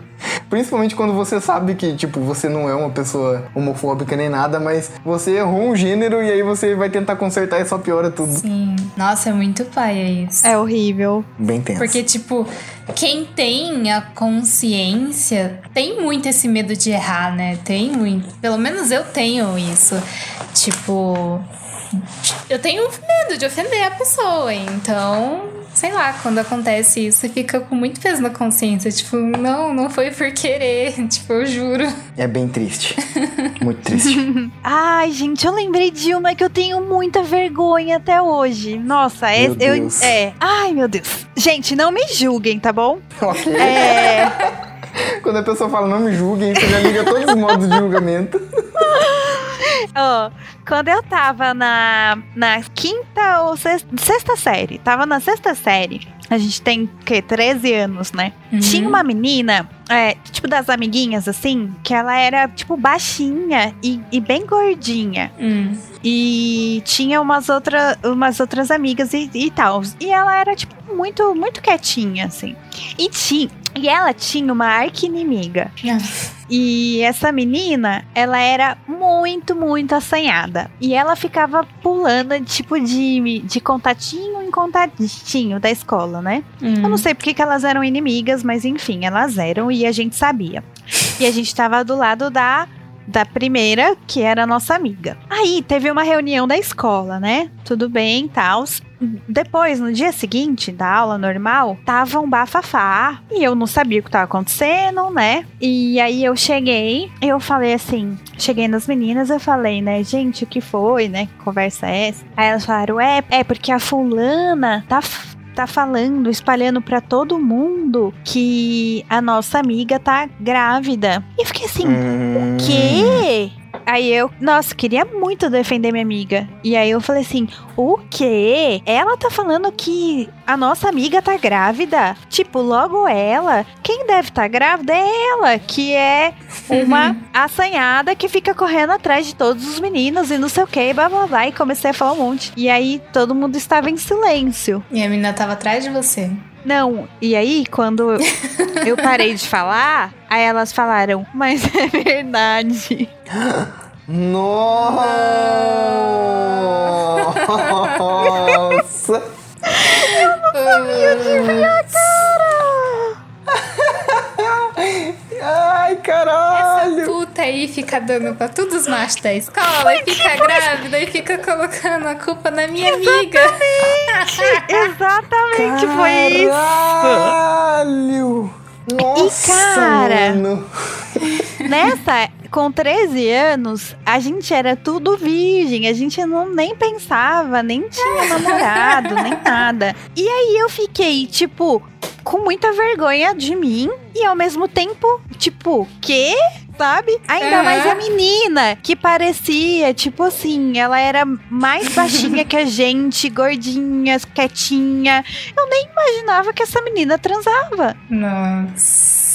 Principalmente quando você sabe que, tipo, você não é uma pessoa homofóbica nem nada, mas você errou um gênero e aí você vai tentar consertar e só piora tudo. Sim. Nossa, é muito paia isso. É horrível. Bem tenso. Porque, tipo, quem tem a consciência tem muito esse medo de errar, né? Tem muito. Pelo menos eu tenho isso. Tipo. Eu tenho medo de ofender a pessoa. Então, sei lá, quando acontece isso, você fica com muito peso na consciência. Tipo, não, não foi por querer. (laughs) Tipo, eu juro. É bem triste. Muito triste. (laughs) Ai, gente, eu lembrei de uma que eu tenho muita vergonha até hoje. Nossa, é, Meu eu, é. Ai, meu Deus. Gente, não me julguem, tá bom? ok. É. (laughs) Quando a pessoa fala não me julguem, você já liga todos os modos de julgamento. Ó, quando eu tava na, na quinta ou sexta, sexta série, tava na sexta série, a gente tem, o quê? 13 anos, né? Uhum. Tinha uma menina, é, tipo das amiguinhas, assim, que ela era, tipo, baixinha e, e bem gordinha. Hum. E tinha umas, outra, umas outras amigas e, e tal. E ela era, tipo, muito, muito quietinha, assim. E, tinha, e ela tinha uma arqui-inimiga. E essa menina, ela era muito, muito assanhada. E ela ficava pulando, tipo, de, de contatinho em contatinho da escola, né? Hum. Eu não sei porque que elas eram inimigas, mas enfim, elas eram e a gente sabia. E a gente tava do lado da da primeira, que era a nossa amiga. Aí teve uma reunião da escola, né? Tudo bem, tal. Depois, no dia seguinte da aula normal, tava um bafafá e eu não sabia o que tava acontecendo, né? E aí eu cheguei, eu falei assim, cheguei nas meninas, eu falei, né, gente, o que foi, né? Que conversa é essa? Aí elas falaram, é, é porque a fulana tá tá falando, espalhando pra todo mundo que a nossa amiga tá grávida. E eu fiquei assim, Hum, o quê? Aí eu, nossa, queria muito defender minha amiga. E aí eu falei assim: o quê? Ela tá falando que a nossa amiga tá grávida? Tipo, logo ela. Quem deve estar tá grávida é ela, que é uma assanhada que fica correndo atrás de todos os meninos e não sei o que, blá blá blá. E comecei a falar um monte. E aí todo mundo estava em silêncio. E a menina tava atrás de você. Não, e aí quando eu parei de falar, aí elas falaram, mas é verdade. Nossa! Ai, caralho! Puta aí fica dando pra todos os machos da escola e fica grávida e fica colocando a culpa na minha amiga. Exatamente, (laughs) foi isso. Caralho! Nossa, cara, mano. (laughs) Nessa, com 13 anos, a gente era tudo virgem, a gente não nem pensava, nem tinha namorado, nem nada. E aí eu fiquei, tipo, com muita vergonha de mim e ao mesmo tempo, tipo, quê? Sabe? Ainda Aham. mais a menina, que parecia, tipo assim, ela era mais (laughs) baixinha que a gente, gordinha, quietinha. Eu nem imaginava que essa menina transava. Nossa.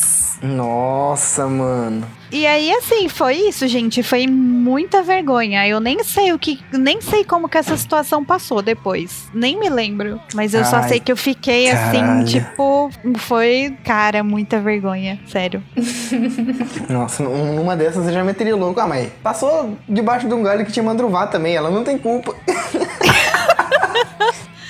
Nossa, mano. E aí, assim, foi isso, gente. Foi muita vergonha. Eu nem sei o que. Nem sei como que essa situação passou depois. Nem me lembro. Mas eu só Ai, sei que eu fiquei caralho. assim, tipo. Foi, cara, muita vergonha. Sério. (laughs) Nossa, num- numa dessas eu já meteria louco. Ah, mas passou debaixo de um galho que tinha mandruvá também. Ela não tem culpa. (laughs)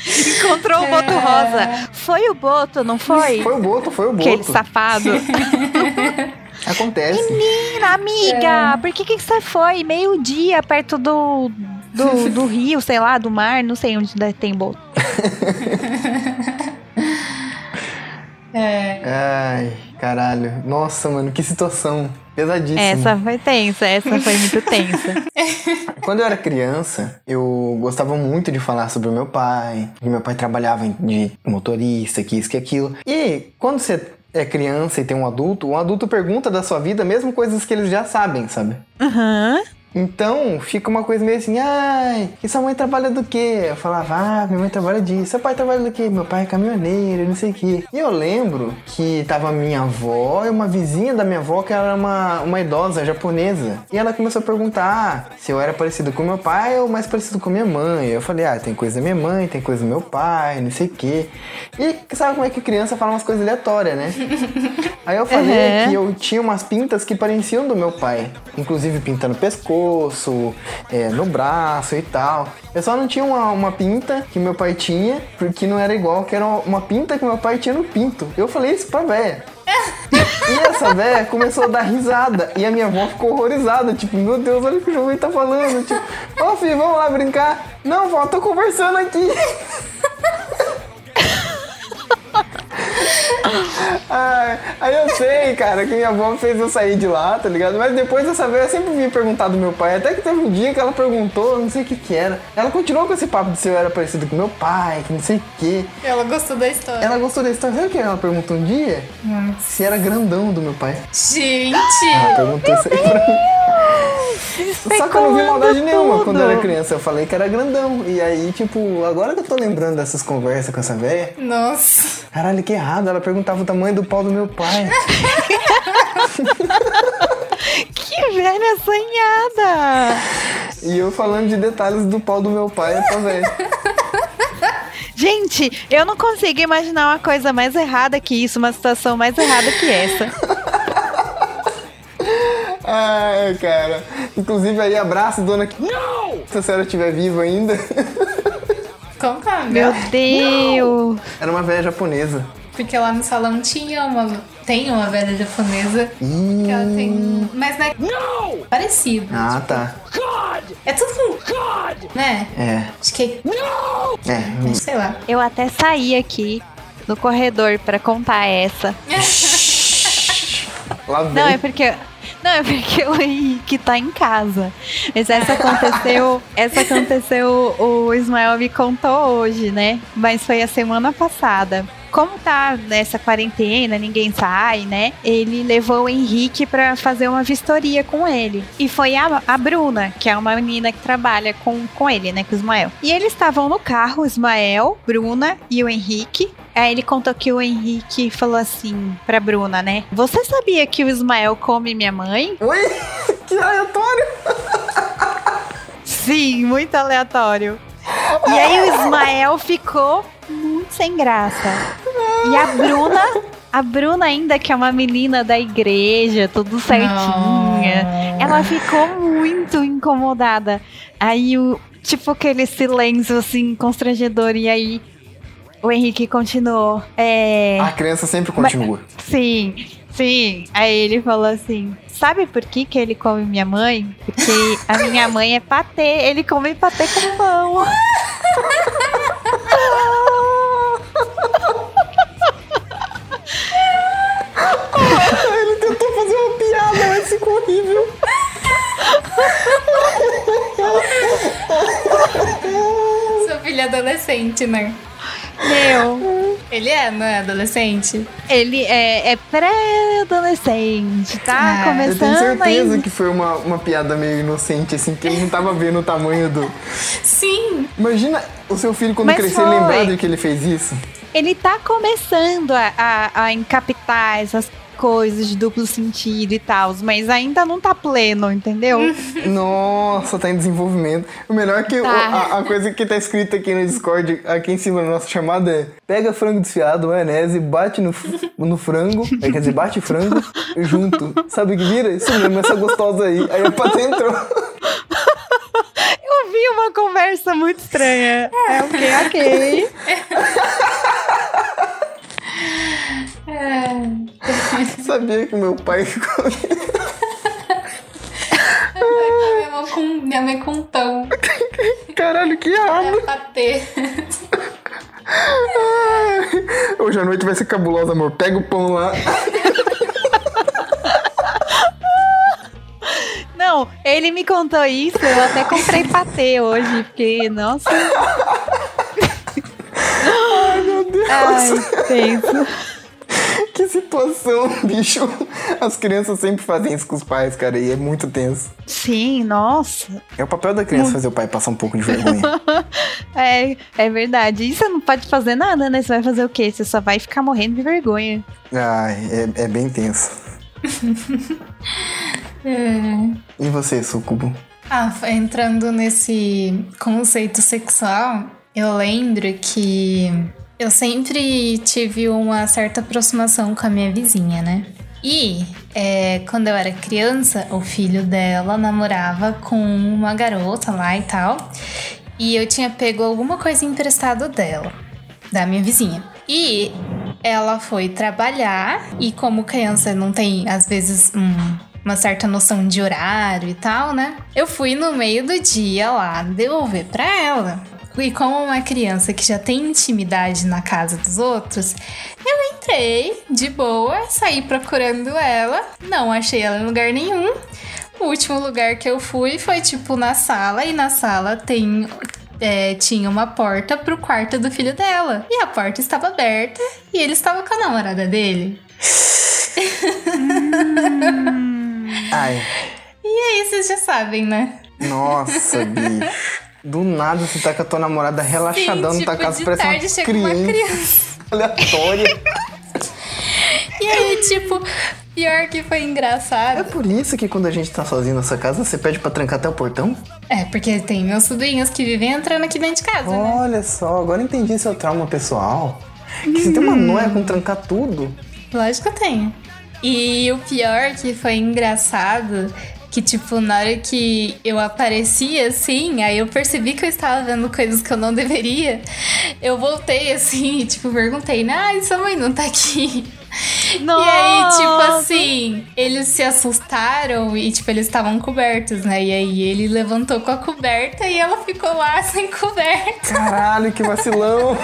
(laughs) Encontrou o Boto Rosa. Foi o Boto, não foi? Foi o Boto, foi o Boto. Aquele safado. (laughs) Acontece. Menina, amiga, por que que você foi meio-dia perto do, do, do (laughs) rio, sei lá, do mar? Não sei onde tem boto. É. Ai, caralho. Nossa, mano, que situação. Pesadíssima. Essa foi tensa, essa foi muito tensa. (laughs) Quando eu era criança, eu gostava muito de falar sobre o meu pai. Que meu pai trabalhava de motorista, que isso, que aquilo. E quando você é criança e tem um adulto, um adulto pergunta da sua vida mesmo coisas que eles já sabem, sabe? Aham. Então, fica uma coisa meio assim, ai, e sua mãe trabalha do quê? Eu falava, ah, minha mãe trabalha disso. Seu pai trabalha do quê? Meu pai é caminhoneiro, não sei o quê. E eu lembro que tava minha avó e uma vizinha da minha avó, que era uma, uma idosa japonesa. E ela começou a perguntar se eu era parecido com meu pai ou mais parecido com minha mãe. Eu falei, ah, tem coisa da minha mãe, tem coisa do meu pai, não sei o quê. E sabe como é que criança fala umas coisas aleatórias, né? (laughs) Aí eu falei Uhum. que eu tinha umas pintas que pareciam do meu pai. Inclusive pinta no pescoço, é, no braço e tal. Eu só não tinha uma, uma pinta que meu pai tinha, porque não era igual, que era uma pinta que meu pai tinha no pinto. Eu falei isso pra véia. (laughs) E essa véia começou a dar risada. E a minha avó ficou horrorizada. Tipo, meu Deus, olha o que o jovem tá falando. Tipo, ô filho, vamos lá brincar. Não, vó, tô conversando aqui. Ai, (laughs) aí eu sei, cara, que minha avó fez eu sair de lá, tá ligado? Mas depois dessa vez eu sempre vinha perguntar do meu pai. Até que teve um dia que ela perguntou, não sei o que que era. Ela continuou com esse papo de se eu era parecido com meu pai, que não sei o que. Ela gostou da história. Ela gostou da história. Sabe o que ela perguntou um dia? Hum. Se era grandão do meu pai. Gente! Ela perguntou isso aí pra Só que eu não vi maldade nenhuma quando eu era criança. Eu falei que era grandão. E aí, tipo, agora que eu tô lembrando dessas conversas com essa véia, Nossa! caralho, que errado. Ela perguntava o tamanho do pau do meu pai. (laughs) Que velha assanhada! E eu falando de detalhes do pau do meu pai velha. Gente, eu não consigo imaginar uma coisa mais errada que isso, uma situação mais errada que essa. Ai, cara. Inclusive aí, abraço, dona. Não! Se a senhora estiver viva ainda. Como que é o nome Meu? Deus! Era uma velha japonesa. Porque lá no salão tinha uma. Tem uma velha japonesa. Ih. Que ela tem. Mas não é. Não! Parecido. Ah, tá. É tudo com. Né? É. Acho que É. é. Sei lá. Eu até saí aqui no corredor pra contar essa. (laughs) Lá vem. Não, é porque. Não, é porque o Henrique tá em casa. Mas essa aconteceu. essa aconteceu, o Ismael me contou hoje, né? Mas foi a semana passada. Como tá nessa quarentena, ninguém sai, né? Ele levou o Henrique pra fazer uma vistoria com ele. E foi a, a Bruna, que é uma menina que trabalha com, com ele, né? Com o Ismael. E eles estavam no carro, o Ismael, Bruna e o Henrique. Aí ele contou que o Henrique falou assim pra Bruna, né? Você sabia que o Ismael come minha mãe? Oi? (laughs) Que aleatório. Sim, muito aleatório. E aí o Ismael ficou muito sem graça. E a Bruna, a Bruna ainda que é uma menina da igreja, tudo certinha, ela ficou muito incomodada. Aí o tipo aquele silêncio assim constrangedor e aí o Henrique continuou. É, A criança sempre continua. Sim, sim. Aí ele falou assim: Sabe por que, que ele come minha mãe? Porque a minha mãe é patê, ele come patê com mão. Ele tentou fazer uma piada, mas ficou horrível. Seu filho é adolescente, né? Meu, Ele é, não é adolescente? ele é, é pré-adolescente, tá? Ah, Eu tenho Começando certeza ainda. que foi uma, uma piada meio inocente, assim, que ele não tava vendo o tamanho do. Sim! Imagina o seu filho quando Mas crescer foi. lembrar de que ele fez isso. Ele tá começando a, a, a encapitar essas coisas de duplo sentido e tal, mas ainda não tá pleno, entendeu? (laughs) Nossa, tá em desenvolvimento. O melhor é que Tá. o- a, a coisa que tá escrita aqui no Discord, aqui em cima da nossa chamada é pega frango desfiado, maionese, bate no, no frango, é, quer dizer, bate frango junto. Sabe o que vira? Isso mesmo, essa gostosa aí. Aí a Patê entrou. (laughs) Eu vi uma conversa muito estranha. É ok, ok. (laughs) (laughs) Sabia que meu pai (laughs) Minha mãe com, minha mãe com pão. Caralho, que errado. É patê. Hoje a noite vai ser cabulosa, amor. Pega o pão lá. Não, ele me contou isso, eu até comprei patê hoje, porque, nossa. Ai, meu Deus. Ai, penso. Que situação, (laughs) bicho. As crianças sempre fazem isso com os pais, cara, e é muito tenso. Sim, nossa. É o papel da criança fazer o pai passar um pouco de vergonha. (laughs) É, é verdade. E você não pode fazer nada, né? Você vai fazer o quê? Você só vai ficar morrendo de vergonha. Ai, é, é bem tenso. (laughs) E você, Sucubo? Ah, entrando nesse conceito sexual, eu lembro que eu sempre tive uma certa aproximação com a minha vizinha, né? E é, quando eu era criança, o filho dela namorava com uma garota lá e tal. E eu tinha pego alguma coisa emprestado dela, da minha vizinha. E ela foi trabalhar, e como criança não tem, às vezes, um- uma certa noção de horário e tal, né? Eu fui no meio do dia lá devolver pra ela. E como uma criança que já tem intimidade na casa dos outros, eu entrei de boa, saí procurando ela, não achei ela em lugar nenhum. O último lugar que eu fui foi tipo na sala, e na sala tem é, tinha uma porta pro quarto do filho dela. E a porta estava aberta e ele estava com a namorada dele. (laughs) Ai, E aí vocês já sabem, né? nossa, bicho. Do nada você tá com a tua namorada relaxadão Sim, na tua tipo, casa, parece tarde uma criança, uma criança. aleatória. (laughs) E aí, tipo, pior que foi É engraçado. por isso que quando a gente tá sozinho nessa casa, você pede pra trancar até o portão? É, porque tem meus sobrinhos que vivem entrando aqui dentro de casa, né? Olha só, agora entendi seu trauma pessoal. Que você tem uma noia com trancar tudo. Lógico que eu tenho. E o pior que foi engraçado, que tipo, na hora que eu apareci assim, aí eu percebi que eu estava vendo coisas que eu não deveria. Eu voltei assim, e, tipo, perguntei, ah, sua mãe não tá aqui. E aí, tipo Nossa! assim, eles se assustaram e, tipo, eles estavam cobertos, né? E aí ele levantou com a coberta e ela ficou lá (laughs) sem coberta. Caralho, que vacilão.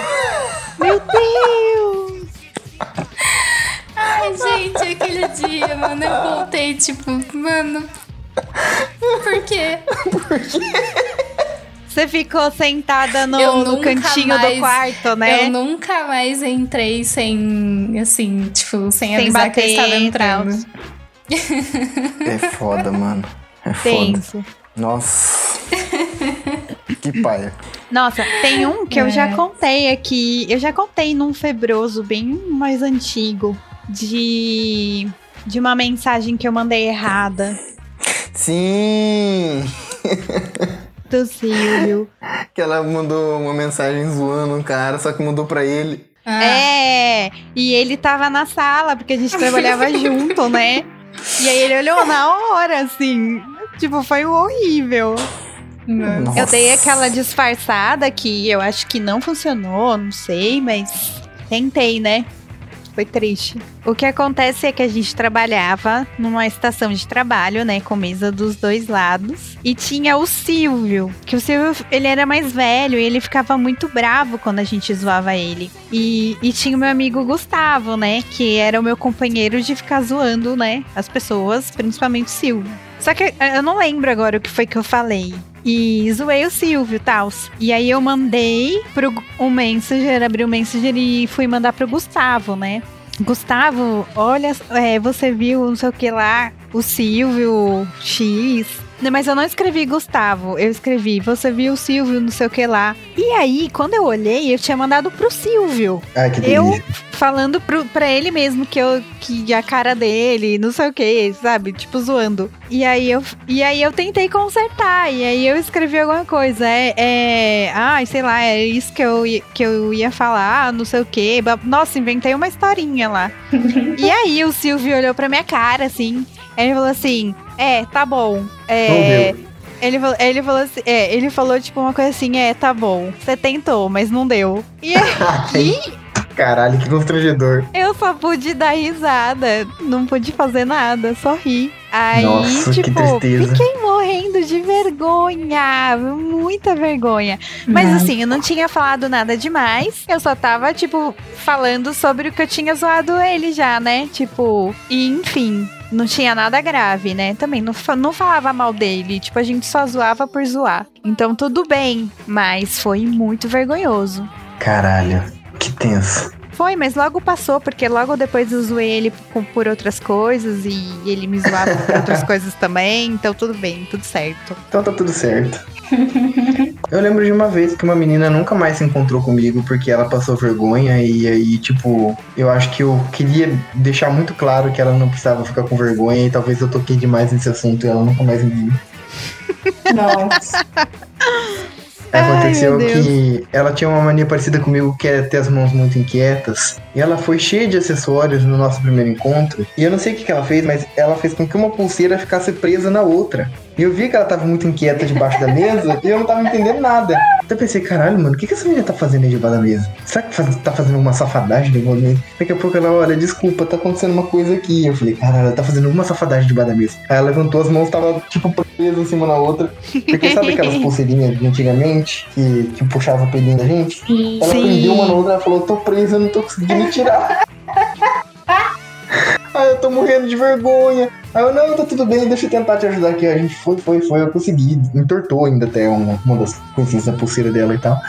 Meu Deus! Ai, gente, aquele dia, mano, eu voltei, tipo, mano. (laughs) Por quê? Você ficou sentada no, no nunca cantinho mais- do quarto, né? Eu nunca mais entrei sem, assim, tipo, sem, Sem avisar que eu bater estava e entrando. É foda, mano. É foda. Tenso. Nossa. (laughs) que paia. Nossa, tem um que eu já É. contei aqui. Eu já contei num febroso bem mais antigo. De. De uma mensagem que eu mandei errada. Sim! Do Silvio. (laughs) Que ela mandou uma mensagem zoando um cara, só que mandou pra ele. Ah, É, e ele tava na sala, porque a gente trabalhava (laughs) junto, né? E aí ele olhou na hora, assim. Tipo, foi horrível. Nossa. Eu dei aquela disfarçada que eu acho que não funcionou, não sei, mas tentei, né? Foi triste. O que acontece é que a gente trabalhava numa estação de trabalho, né, com mesa dos dois lados, e tinha o Silvio, que o Silvio, ele era mais velho e ele ficava muito bravo quando a gente zoava ele. E, e tinha o meu amigo Gustavo, né, que era o meu companheiro de ficar zoando, né, as pessoas, principalmente o Silvio. Só que eh, eu não lembro agora o que foi que eu falei. E zoei o Silvio e tal. E aí eu mandei pro um Messenger, abri o Messenger e fui mandar pro Gustavo, né? Gustavo, olha, é, você viu não sei o que lá, o Silvio X Mas eu não escrevi Gustavo, eu escrevi, você viu o Silvio, não sei o que lá. E aí, quando eu olhei, eu tinha mandado pro Silvio. Ai, que Eu delícia. falando pro, pra ele mesmo que eu que a cara dele, não sei o que, sabe? Tipo, zoando. E aí eu, e aí eu tentei consertar. E aí eu escrevi alguma coisa. É. é ai, sei lá, é isso que eu, ia- que eu ia falar, não sei o que. Nossa, inventei uma historinha lá. (laughs) e aí o Silvio olhou pra minha cara, assim. Aí ele falou assim: É, tá bom. É. Ele falou, ele falou assim, é, ele falou tipo uma coisa assim, é, tá bom, você tentou, mas não deu. E (laughs) aí Caralho, que constrangedor. eu só pude dar risada, não pude fazer nada, só ri. Aí, Nossa, tipo, fiquei morrendo de vergonha, muita vergonha. Mas Não. assim, eu não tinha falado nada demais, eu só tava, tipo, falando sobre o que eu tinha zoado ele já, né? Tipo, e enfim. Não tinha nada grave, né? Também não, não falava mal dele. Tipo, a gente só zoava por zoar. Então tudo bem. Mas foi muito vergonhoso. Caralho, que tenso. Foi, mas logo passou, porque logo depois eu zoei ele por, outras coisas e ele me zoava por outras (laughs) coisas também, então tudo bem, tudo certo. Então tá tudo certo. Eu lembro de uma vez que uma menina nunca mais se encontrou comigo porque ela passou vergonha e aí, tipo, eu acho que eu queria deixar muito claro que ela não precisava ficar com vergonha e talvez eu toquei demais nesse assunto e ela nunca mais me viu. Nossa. (laughs) Aconteceu Deus. que ela tinha uma mania parecida comigo, que é ter as mãos muito inquietas. E ela foi cheia de acessórios no nosso primeiro encontro. E eu não sei o que, que ela fez, mas ela fez com que uma pulseira ficasse presa na outra. E eu vi que ela tava muito inquieta debaixo da mesa e eu não tava entendendo nada. Então eu pensei, caralho, mano, o que, que essa menina tá fazendo aí debaixo da mesa? Será que faz- tá fazendo uma safadagem da mesa? Daqui a pouco ela, olha, desculpa, tá acontecendo uma coisa aqui. Eu falei, caralho, ela tá fazendo uma safadagem debaixo da mesa. Aí ela levantou as mãos, tava tipo presa em cima na outra. Porque sabe aquelas (laughs) pulseirinhas de antigamente que, que puxava o pelinho da gente? Ela Sim. prendeu uma na outra e falou, tô presa, eu não tô conseguindo tirar. Tô morrendo de vergonha. Aí eu, não, tá tudo bem, deixa eu tentar te ajudar aqui. A gente foi, foi, foi, eu consegui. Entortou ainda até uma, uma das coisinhas da pulseira dela e tal.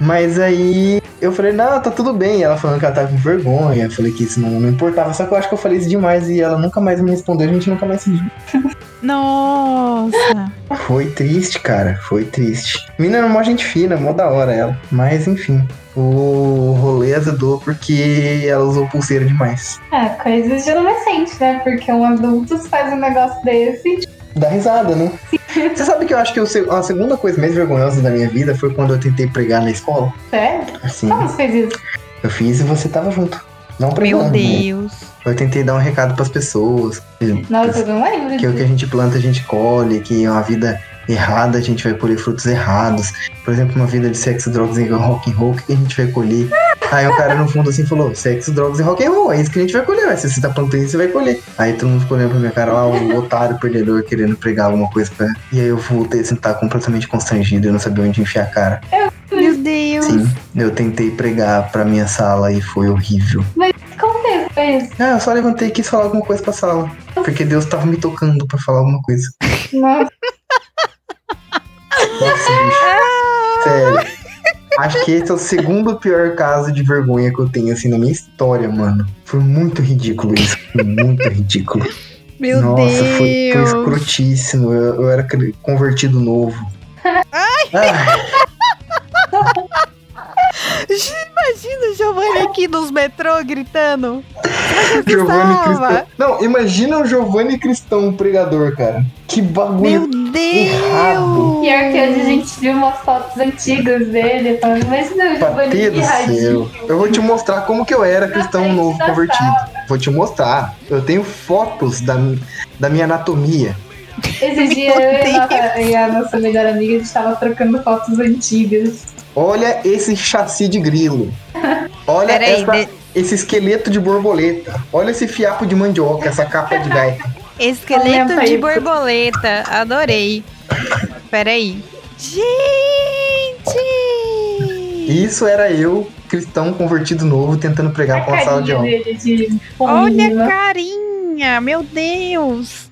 Mas aí eu falei, não, tá tudo bem. Ela falando que ela tava com vergonha. Eu falei que isso não, não importava. Só que eu acho que eu falei isso demais e ela nunca mais me respondeu. A gente nunca mais se viu. (laughs) Nossa! Foi triste, cara. Foi triste. Mina era mó gente fina, mó da hora ela. Mas enfim. O rolê azedou porque ela usou pulseira demais. É, coisas de adolescente, né? Porque um adulto faz um negócio desse. Dá risada, né? Você sabe que eu acho que a segunda coisa mais vergonhosa da minha vida foi quando eu tentei pregar na escola? Sério? Assim, Como você fez isso? eu fiz e você tava junto. Não Meu pregando. né? Deus. Eu tentei dar um recado pras pessoas. Nossa, eu não lembro que o que a gente planta a gente colhe, que é uma vida errada a gente vai colher frutos errados. Por exemplo, uma vida de sexo, drogas e rock and roll, o que a gente vai colher? Aí o cara no fundo assim falou, sexo, drogas e rock and roll, é isso que a gente vai colher, ué. se você tá plantando isso, você vai colher. Aí todo mundo ficou olhando pra minha cara lá, o otário perdedor querendo pregar alguma coisa pra... E aí eu voltei a sentar completamente constrangido, eu não sabia onde enfiar a cara. Meu Deus. Sim, eu tentei pregar pra minha sala e foi horrível. Como você fez? Ah, eu só levantei e quis falar alguma coisa pra sala. Porque Deus tava me tocando pra falar alguma coisa. Nossa, Nossa, bicho. Sério. Acho que esse é o segundo pior caso de vergonha que eu tenho, assim, na minha história, mano. Foi muito ridículo isso. Foi muito ridículo. Meu Nossa, foi, foi Deus. escrotíssimo. Eu, eu era convertido novo. Ai. Imagina o Giovanni aqui nos metrô gritando. Giovanni Salva. Cristão. Não, imagina o Giovanni Cristão, o pregador, cara. Que bagulho. Meu Deus. errado. pior que hoje a gente viu umas fotos antigas dele, falando, imagina o Giovanni do céu. Eu vou te mostrar como que eu era cristão novo convertido. Vou te mostrar. Eu tenho fotos da, da minha anatomia. Esse (laughs) dia eu e a, nossa, e a nossa melhor amiga, a gente tava trocando fotos antigas. Olha esse chassi de grilo. Olha Peraí, essa- de- esse esqueleto de borboleta. Olha esse fiapo de mandioca, essa capa de gaita. Esqueleto de isso. borboleta. Adorei. Peraí. Gente! Isso era eu, cristão convertido novo, tentando pregar A pra uma sala de aula. Olha a carinha. Meu Deus.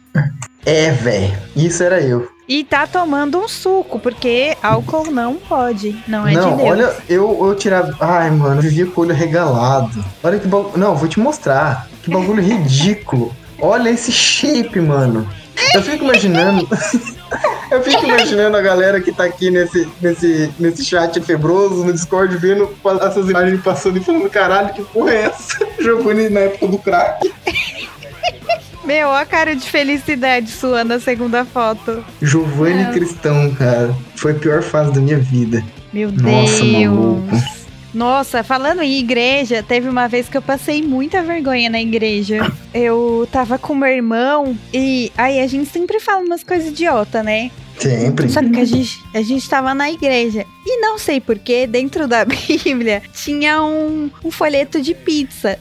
É, velho. Isso era eu. E tá tomando um suco, porque álcool não pode. Não é não, de Deus. olha, eu, eu tirava. Ai, mano, eu vivia com o olho regalado. Olha que bagulho. Não, vou te mostrar. Que bagulho ridículo. Olha esse shape, mano. Eu fico imaginando. (laughs) Eu fico imaginando a galera que tá aqui nesse, nesse, nesse chat febroso, no Discord, vendo essas imagens passando e falando, caralho, que porra é essa? (laughs) Giovanni na época do crack. Meu, a cara de felicidade sua na segunda foto. Giovanni É. Cristão, cara. Foi a pior fase da minha vida. Meu Nossa, Deus. maluco. Nossa, falando em igreja, teve uma vez que eu passei muita vergonha na igreja. (coughs) Eu tava com meu irmão e aí a gente sempre fala umas coisas idiota, né? Sempre. Só que a gente, a gente tava na igreja. E não sei porquê, dentro da (laughs) Bíblia tinha um, um folheto de pizza.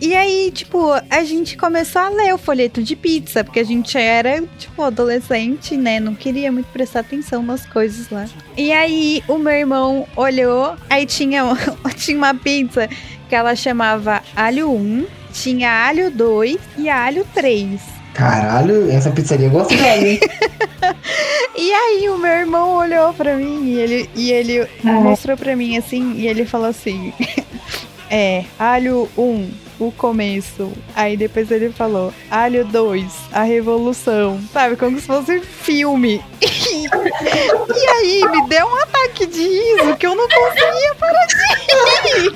E aí, tipo, a gente começou a ler o folheto de pizza, porque a gente era, tipo, adolescente, né? Não queria muito prestar atenção nas coisas lá. E aí, o meu irmão olhou, aí tinha, (laughs) tinha uma pizza que ela chamava alho 1, tinha alho 2 e alho 3. Caralho, essa pizzaria gosta dela, hein? (laughs) E aí o meu irmão olhou pra mim e ele, e ele mostrou pra mim assim, e ele falou assim: (laughs) É, alho 1, o começo. Aí depois ele falou: alho 2, a revolução. Sabe, como se fosse filme. (laughs) E, aí me deu um ataque de riso que eu não conseguia parar de rir.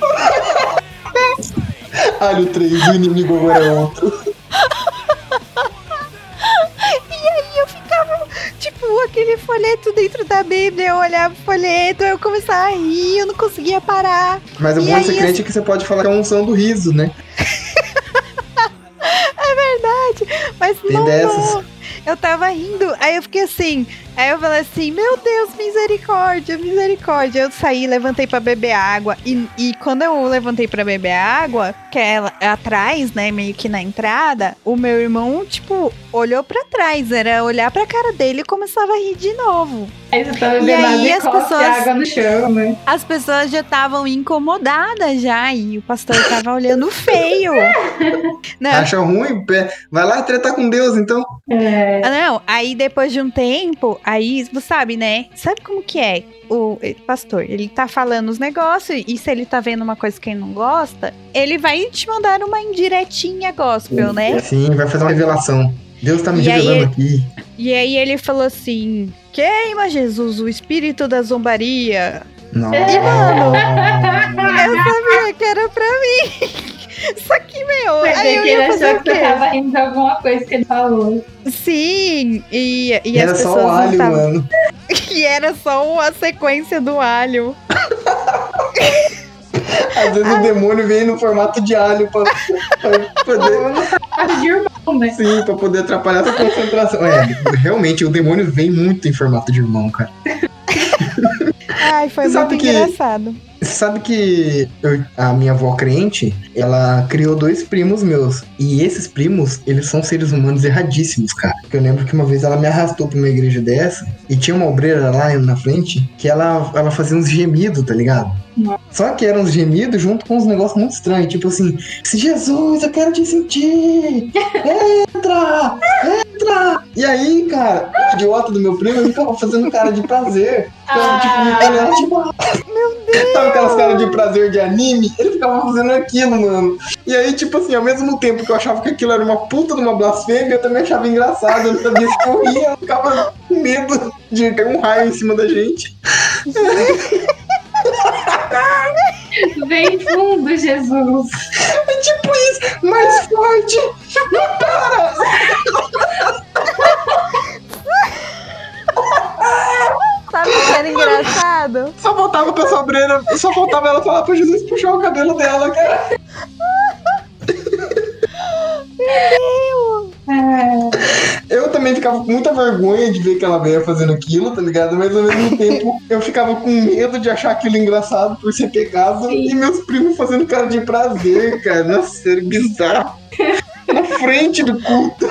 Alho 3, o inimigo agora é outro. (laughs) E aí eu ficava, tipo, aquele folheto dentro da Bíblia, eu olhava o folheto, eu começava a rir, eu não conseguia parar. Mas o bom de ser aí, crente é que você pode falar que é a unção do riso, né? (laughs) Mas Tem não, dessas. não. Eu tava rindo, aí eu fiquei assim, aí eu falei assim, meu Deus, misericórdia, misericórdia. Eu saí, levantei pra beber água, e, e quando eu levantei pra beber água, que é lá atrás, né, meio que na entrada, o meu irmão, tipo, olhou pra trás, era olhar pra cara dele e começava a rir de novo. Aí você tá E bebendo aí e as cospe pessoas- água no chão, né? As pessoas já estavam incomodadas já, e o pastor tava olhando feio. (laughs) Não, Acha ruim? Pé- Vai lá tretar com Deus, então. É, Não, aí depois de um tempo, aí você sabe, né? Sabe como que é? O eh, pastor, ele tá falando os negócios e se ele tá vendo uma coisa que ele não gosta, ele vai te mandar uma indiretinha gospel, né? Sim, vai fazer uma revelação. Deus tá me E revelando aqui. E aí ele falou assim: Queima, Jesus, o espírito da zombaria. Não. Eu sabia que era pra mim. Só que, meu, Mas aí é eu que ele ia fazer achou o que você quê? tava rindo de alguma coisa que ele falou. Sim, e, e Era as só pessoas o não alho, tavam- mano. (laughs) E era só a sequência do alho. Às vezes o demônio vem no formato de alho pra, pra poder, (laughs) Acho de irmão, né? sim, pra poder atrapalhar essa concentração. É, realmente, o demônio vem muito em formato de irmão, cara. Ai, foi sabe muito que- engraçado. Sabe que eu- a minha avó crente, ela criou dois primos meus. E esses primos, eles são seres humanos erradíssimos, cara. Porque eu lembro que uma vez ela me arrastou pra uma igreja dessa e tinha uma obreira lá na frente que ela, ela fazia uns gemidos, tá ligado? Só que eram uns gemidos junto com uns negócios muito estranhos. Tipo assim, Jesus, eu quero te sentir! Entra! Entra! E aí, cara, o idiota do meu primo, ele ficava fazendo cara de prazer. Ficava, tipo, imitando ela, tipo, Sabe (laughs) aquelas caras de prazer de anime? Ele ficava fazendo aquilo, mano. E aí, tipo assim, ao mesmo tempo que eu achava que aquilo era uma puta de uma blasfêmia, eu também achava engraçado. Eu não sabia se eu ria, eu ficava com medo de cair um raio em cima da gente. (laughs) Vem fundo, Jesus. É tipo isso, mais forte. Não para! Sabe o que era engraçado? Só faltava pra sobreira, só faltava ela falar pra Jesus puxar o cabelo dela, cara. Eu também ficava com muita vergonha de ver aquela velha fazendo aquilo, tá ligado? Mas ao mesmo tempo (laughs) eu ficava com medo de achar aquilo engraçado por ser pecado e meus primos fazendo cara de prazer, cara. Nossa, era bizarro. Na frente do culto.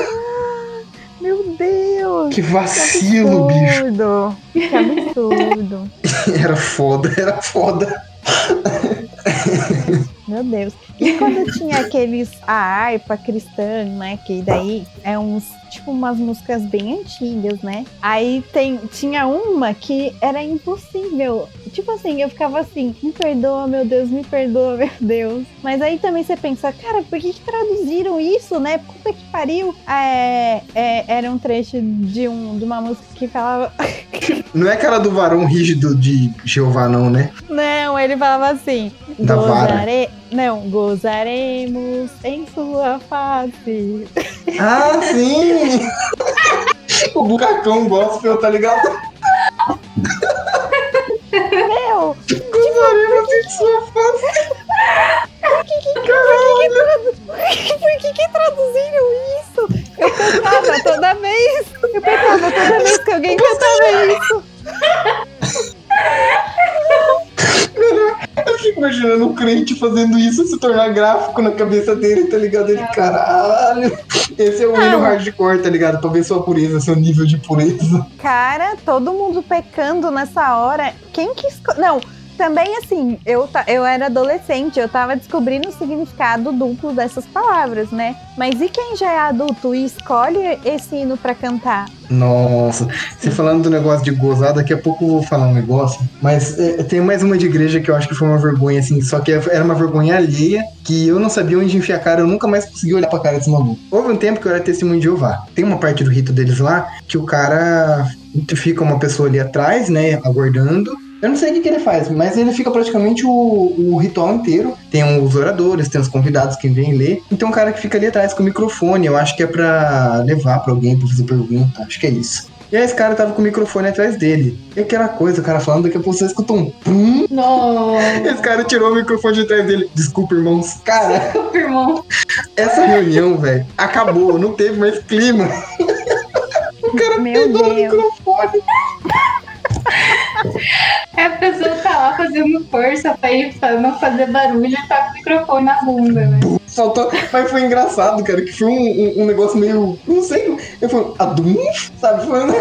Meu Deus! Que vacilo, bicho. absurdo! Que absurdo! (laughs) Era foda, era foda. Meu Deus. E quando tinha aqueles a harpa cristã, né? Que daí é uns tipo umas músicas bem antigas, né? Aí tem tinha uma que era impossível. Tipo assim, eu ficava assim, me perdoa, meu Deus, me perdoa, (laughs) meu Deus. Mas aí também você pensa, cara, por que, que traduziram isso, né? Puta que pariu. É, é, era um trecho de, um, de uma música que falava. (laughs) Não é aquela do varão rígido de Jeová, não, né? Não, ele falava assim. Da vara. "Gozare- Não, gozaremos em sua face. Ah, sim! o buracão gospel, tá ligado? Meu, Gozaremos em sua face. Crente fazendo isso se tornar gráfico na cabeça dele, tá ligado? Ele, caralho. Esse é o hino hardcore, tá ligado? Pra ver sua pureza, seu nível de pureza. Cara, todo mundo pecando nessa hora. Quem que. Não, também assim, eu, eu era adolescente, eu tava descobrindo o significado duplo dessas palavras, né? Mas e quem já é adulto e escolhe esse hino pra cantar? Nossa, você falando do negócio de gozar, daqui a pouco eu vou falar um negócio, mas é, tem mais uma de igreja que eu acho que foi uma vergonha, assim, só que era uma vergonha alheia, que eu não sabia onde enfiar a cara, eu nunca mais consegui olhar pra cara desse maluco. Houve um tempo que eu era testemunho de Jeová. Tem uma parte do rito deles lá que o cara fica uma pessoa ali atrás, né, aguardando. Eu não sei o que, que ele faz, mas ele fica praticamente o, o ritual inteiro. Tem os oradores, tem os convidados que vêm ler. E tem um cara que fica ali atrás com o microfone. Eu acho que é pra levar pra alguém, pra fazer pergunta. Acho que é isso. E aí esse cara tava com o microfone atrás dele. E aquela coisa, o cara falando, daqui a pouco você escuta um pum. Nossa, Esse cara tirou o microfone de trás dele. Desculpa, irmãos. Cara, irmão. essa reunião, velho, acabou. Não teve mais clima. O cara Meu pegou o Deus. microfone. A pessoa tá lá fazendo força pra ir pra não fazer barulho e tá com o microfone na bunda, né? Saltou. Mas foi engraçado, cara, que foi um, um- um negócio meio. Não sei. Eu falei, adum? Sabe? Foi um... (laughs)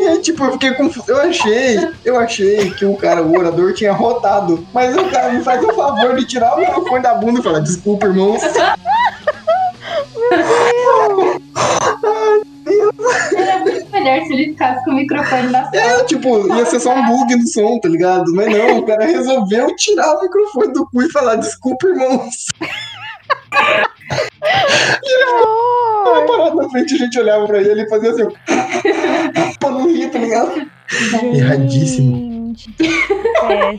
E aí, tipo, eu fiquei confuso. Eu achei, eu achei que o cara, o orador, tinha rotado. Mas o cara me faz o favor de tirar o microfone da bunda e falar, desculpa, irmãos. (laughs) melhor se ele ficasse com o microfone na sala. É, tipo, ia ser só um bug no som, tá ligado? Mas não, o cara resolveu tirar o microfone do cu e falar, desculpa, irmãos. (laughs) Ele parado na frente, a gente olhava pra ele e fazia assim, (laughs) pra não rir, tá ligado? Erradíssimo. Gente. É,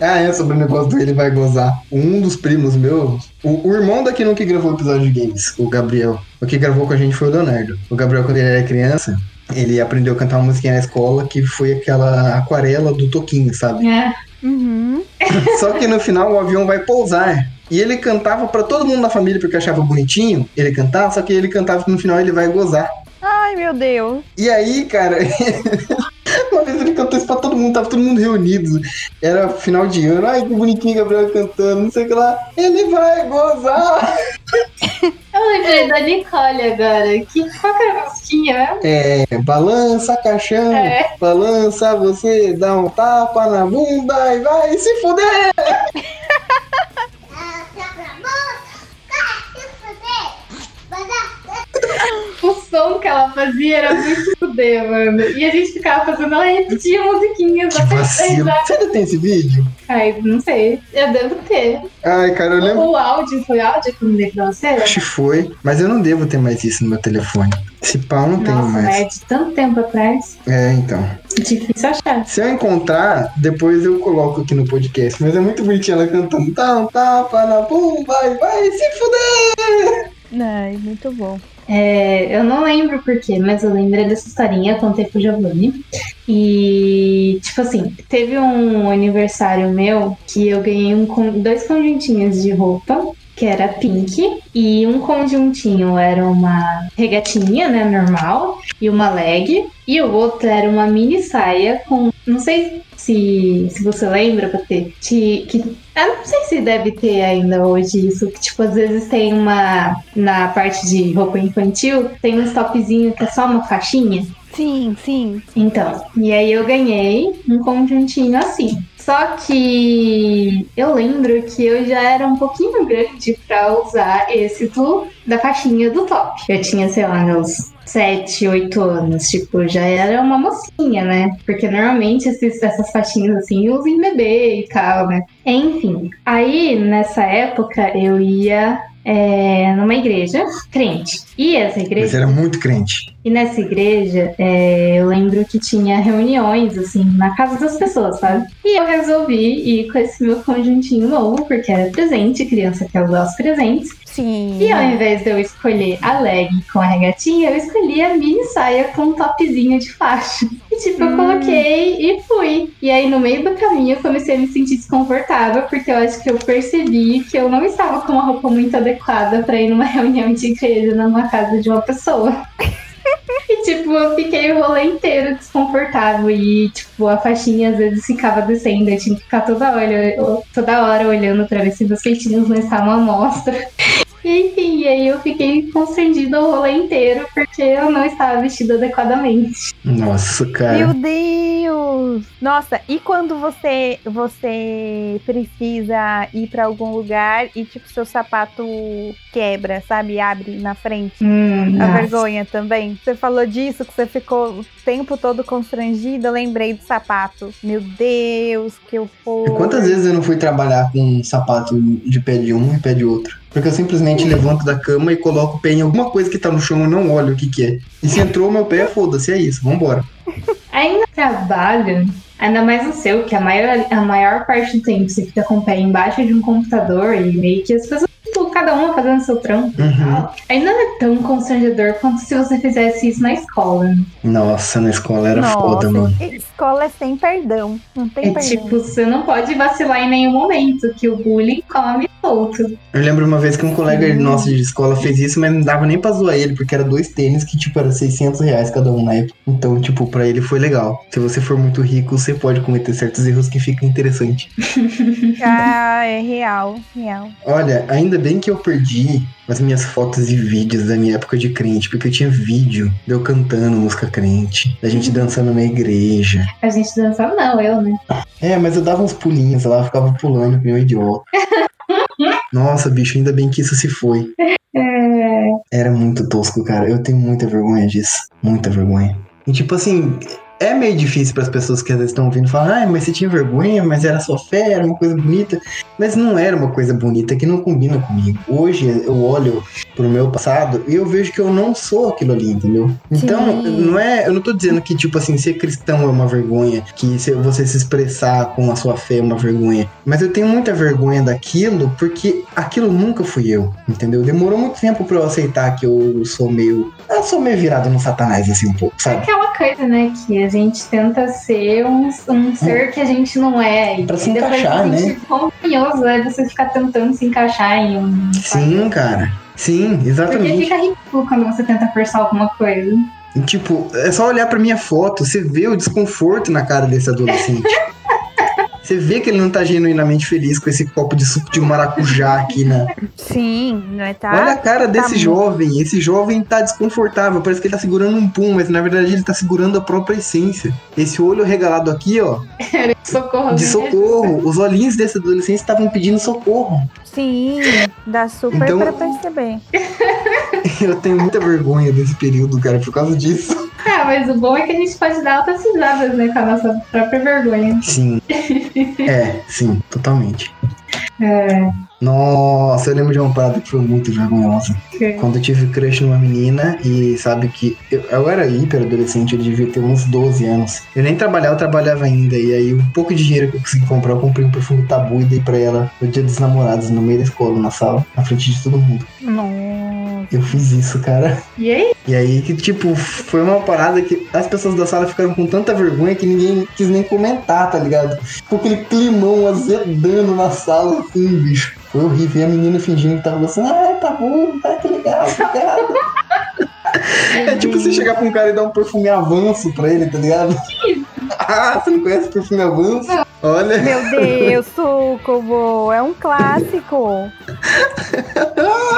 (laughs) Ah, é, sobre o negócio do ele vai gozar. Um dos primos meus, o, o irmão daquele que gravou o episódio de games, o Gabriel, o que gravou com a gente foi o Leonardo. O Gabriel, quando ele era criança, ele aprendeu a cantar uma musiquinha na escola que foi aquela aquarela do Toquinho, sabe? É. uhum. (laughs) Só que no final o avião vai pousar. E ele cantava pra todo mundo da família porque achava bonitinho. Ele cantava, só que ele cantava que no final ele vai gozar. Ai, meu Deus. E aí, cara, (laughs) cantou isso pra todo mundo, tava todo mundo reunido. Era final de ano, ai que bonitinho Gabriel cantando, não sei o que lá. Ele vai gozar. Eu lembrei da Nicole agora. Que, qual que era a musiquinha, né? É, balança caixão, É. balança você, dá um tapa na bunda e vai se fuder. (laughs) som que ela fazia era muito fuder, mano. E a gente ficava fazendo ela repetir musiquinhas Que até vacilo. Você ainda tem esse vídeo? Ai, não sei. Eu devo ter. Ai, cara, eu lembro. O áudio, foi áudio que eu mandei pra você? Acho que foi, mas eu não devo ter mais isso no meu telefone. Esse pau não tenho Nossa, mas mais. é de tanto tempo atrás. É, então. Difícil achar. Se eu encontrar, depois eu coloco aqui no podcast. Mas é muito bonitinho ela cantando. Um tapa na bunda e vai se fuder. Ai, muito bom. É, eu não lembro porquê, mas eu lembrei dessa historinha, contei pro Giovanni. E, tipo assim, teve um aniversário meu que eu ganhei um, dois conjuntinhos de roupa, que era pink, e um conjuntinho era uma regatinha, né, normal, e uma leg, e o outro era uma mini saia com, não sei se, se você lembra, Patê, que eu não sei se deve ter ainda hoje isso, que tipo, às vezes tem uma. Na parte de roupa infantil, tem uns topzinho que é só uma faixinha. Sim, sim. Então, e aí eu ganhei um conjuntinho assim. Só que eu lembro que eu já era um pouquinho grande pra usar esse do, da faixinha do top. Eu tinha, sei lá, meus 7, 8 anos. Tipo, já era uma mocinha, né? Porque normalmente esses, essas faixinhas assim usam em bebê e tal, né? Enfim. Aí, nessa época, eu ia é, numa igreja crente. E essa igreja. Mas era muito crente. E nessa igreja, é, eu lembro que tinha reuniões, assim, na casa das pessoas, sabe? E eu resolvi ir com esse meu conjuntinho novo, porque era presente, criança quer usar os presentes. Sim. E ao invés de eu escolher a leg com a regatinha, eu escolhi a mini saia com um topzinho de faixa. E tipo, eu coloquei e fui. E aí no meio do caminho eu comecei a me sentir desconfortável, porque eu acho que eu percebi que eu não estava com uma roupa muito adequada para ir numa (laughs) reunião de igreja numa casa de uma pessoa. E, tipo, eu fiquei o rolê inteiro desconfortável. E, tipo, a faixinha às vezes ficava descendo. Eu tinha que ficar toda hora, toda hora olhando pra ver se meus peitinhos não estavam à mostra. Enfim, e aí eu fiquei constrangida o rolê inteiro porque eu não estava vestida adequadamente. Nossa, cara. Meu Deus! Nossa, e quando você você precisa ir pra algum lugar e tipo seu sapato quebra, sabe? Abre na frente. Hum, A nossa. vergonha também. Você falou disso, que você ficou o tempo todo constrangida. Eu lembrei do sapato. Meu Deus, que horror. Quantas vezes eu não fui trabalhar com um sapato de pé de um e pé de outro? Porque eu simplesmente levanto da cama e coloco o pé em alguma coisa que tá no chão e não olho o que que é. E se entrou meu pé, foda-se, é isso, vambora. Ainda trabalho, ainda mais no seu, que a maior, a maior parte do tempo você fica com o pé embaixo de um computador e meio que as pessoas, tipo, cada uma fazendo seu trampo. e Uhum. tal. Ainda não é tão constrangedor quanto se você fizesse isso na escola. Nossa, na escola era Nossa, foda, mano. escola é sem perdão. Não tem É perdão. tipo, você não pode vacilar em nenhum momento, que o bullying come solto. Eu lembro uma vez que um colega Sim. nosso de escola fez isso, mas não dava nem pra zoar ele, porque era dois tênis que, tipo, era 600 reais cada um na época. Então, tipo, pra ele foi legal. Se você for muito rico, você pode cometer certos erros que ficam interessantes. (laughs) Ah, é real, real. Olha, ainda bem que eu perdi as minhas fotos e vídeos da minha época de crente, porque eu tinha vídeo de eu cantando música crente, da gente dançando na igreja. A gente dançava, não, eu, né? É, mas eu dava uns pulinhos lá, ficava pulando que nem um idiota. (laughs) Nossa, bicho, ainda bem que isso se foi. É, Era muito tosco, cara. Eu tenho muita vergonha disso. Muita vergonha. E tipo assim, é meio difícil para as pessoas que às vezes estão ouvindo falar, ah, mas você tinha vergonha, mas era sua fé, era uma coisa bonita. Mas não era uma coisa bonita que não combina comigo. Hoje eu olho pro meu passado e eu vejo que eu não sou aquilo ali, entendeu? Então, Sim. não é. Eu não tô dizendo que, tipo assim, ser cristão é uma vergonha, que se você se expressar com a sua fé é uma vergonha. Mas eu tenho muita vergonha daquilo porque aquilo nunca fui eu, entendeu? Demorou muito tempo pra eu aceitar que eu sou meio. Eu sou meio virado no satanás, assim, um pouco, sabe? aquela coisa, né? Que a gente tenta ser um, um ser que a gente não é. Pra E se encaixar, né? Vergonhoso é você ficar tentando se encaixar em um. Sim, cara. Sim, Porque exatamente. fica ridículo quando você tenta forçar alguma coisa. Tipo, é só olhar pra minha foto, você vê o desconforto na cara desse adolescente. (laughs) Você vê que ele não tá genuinamente feliz com esse copo de suco de maracujá aqui na. Sim, não é tá? Olha a cara desse muito- jovem. Esse jovem tá desconfortável. Parece que ele tá segurando um pum, mas na verdade ele tá segurando a própria essência. Esse olho regalado aqui, ó, (laughs) Socorro. de né? socorro. Os olhinhos desse adolescente estavam pedindo socorro. Sim, dá super Então- pra perceber. (laughs) Eu tenho muita vergonha desse período, cara, por causa disso. Ah, mas o bom é que a gente pode dar altas risadas, né? Com a nossa própria vergonha. Sim. (laughs) É, sim, totalmente. É. Nossa, eu lembro de uma parada que foi muito vergonhosa. Quando eu tive crush numa menina e sabe que eu, eu era hiper adolescente, eu devia ter uns 12 anos. Eu nem trabalhava, eu trabalhava ainda. E aí, o pouco de dinheiro que eu consegui comprar, eu comprei um perfume tabu e dei pra ela no dia dos namorados, no meio da escola, na sala, na frente de todo mundo. Nossa. Eu fiz isso, cara. E aí? E aí, que tipo, foi uma parada que as pessoas da sala ficaram com tanta vergonha que ninguém quis nem comentar, tá ligado? Ficou aquele climão azedando na sala, assim, bicho. Foi horrível. E a menina fingindo que tava gostando. Ah, tá bom, tá que legal, obrigado. É tipo você chegar pra um cara e dar um perfume avanço pra ele, tá ligado? (laughs) Ah, você não conhece perfume avanço? Olha. Meu Deus, Sucubo, é um clássico.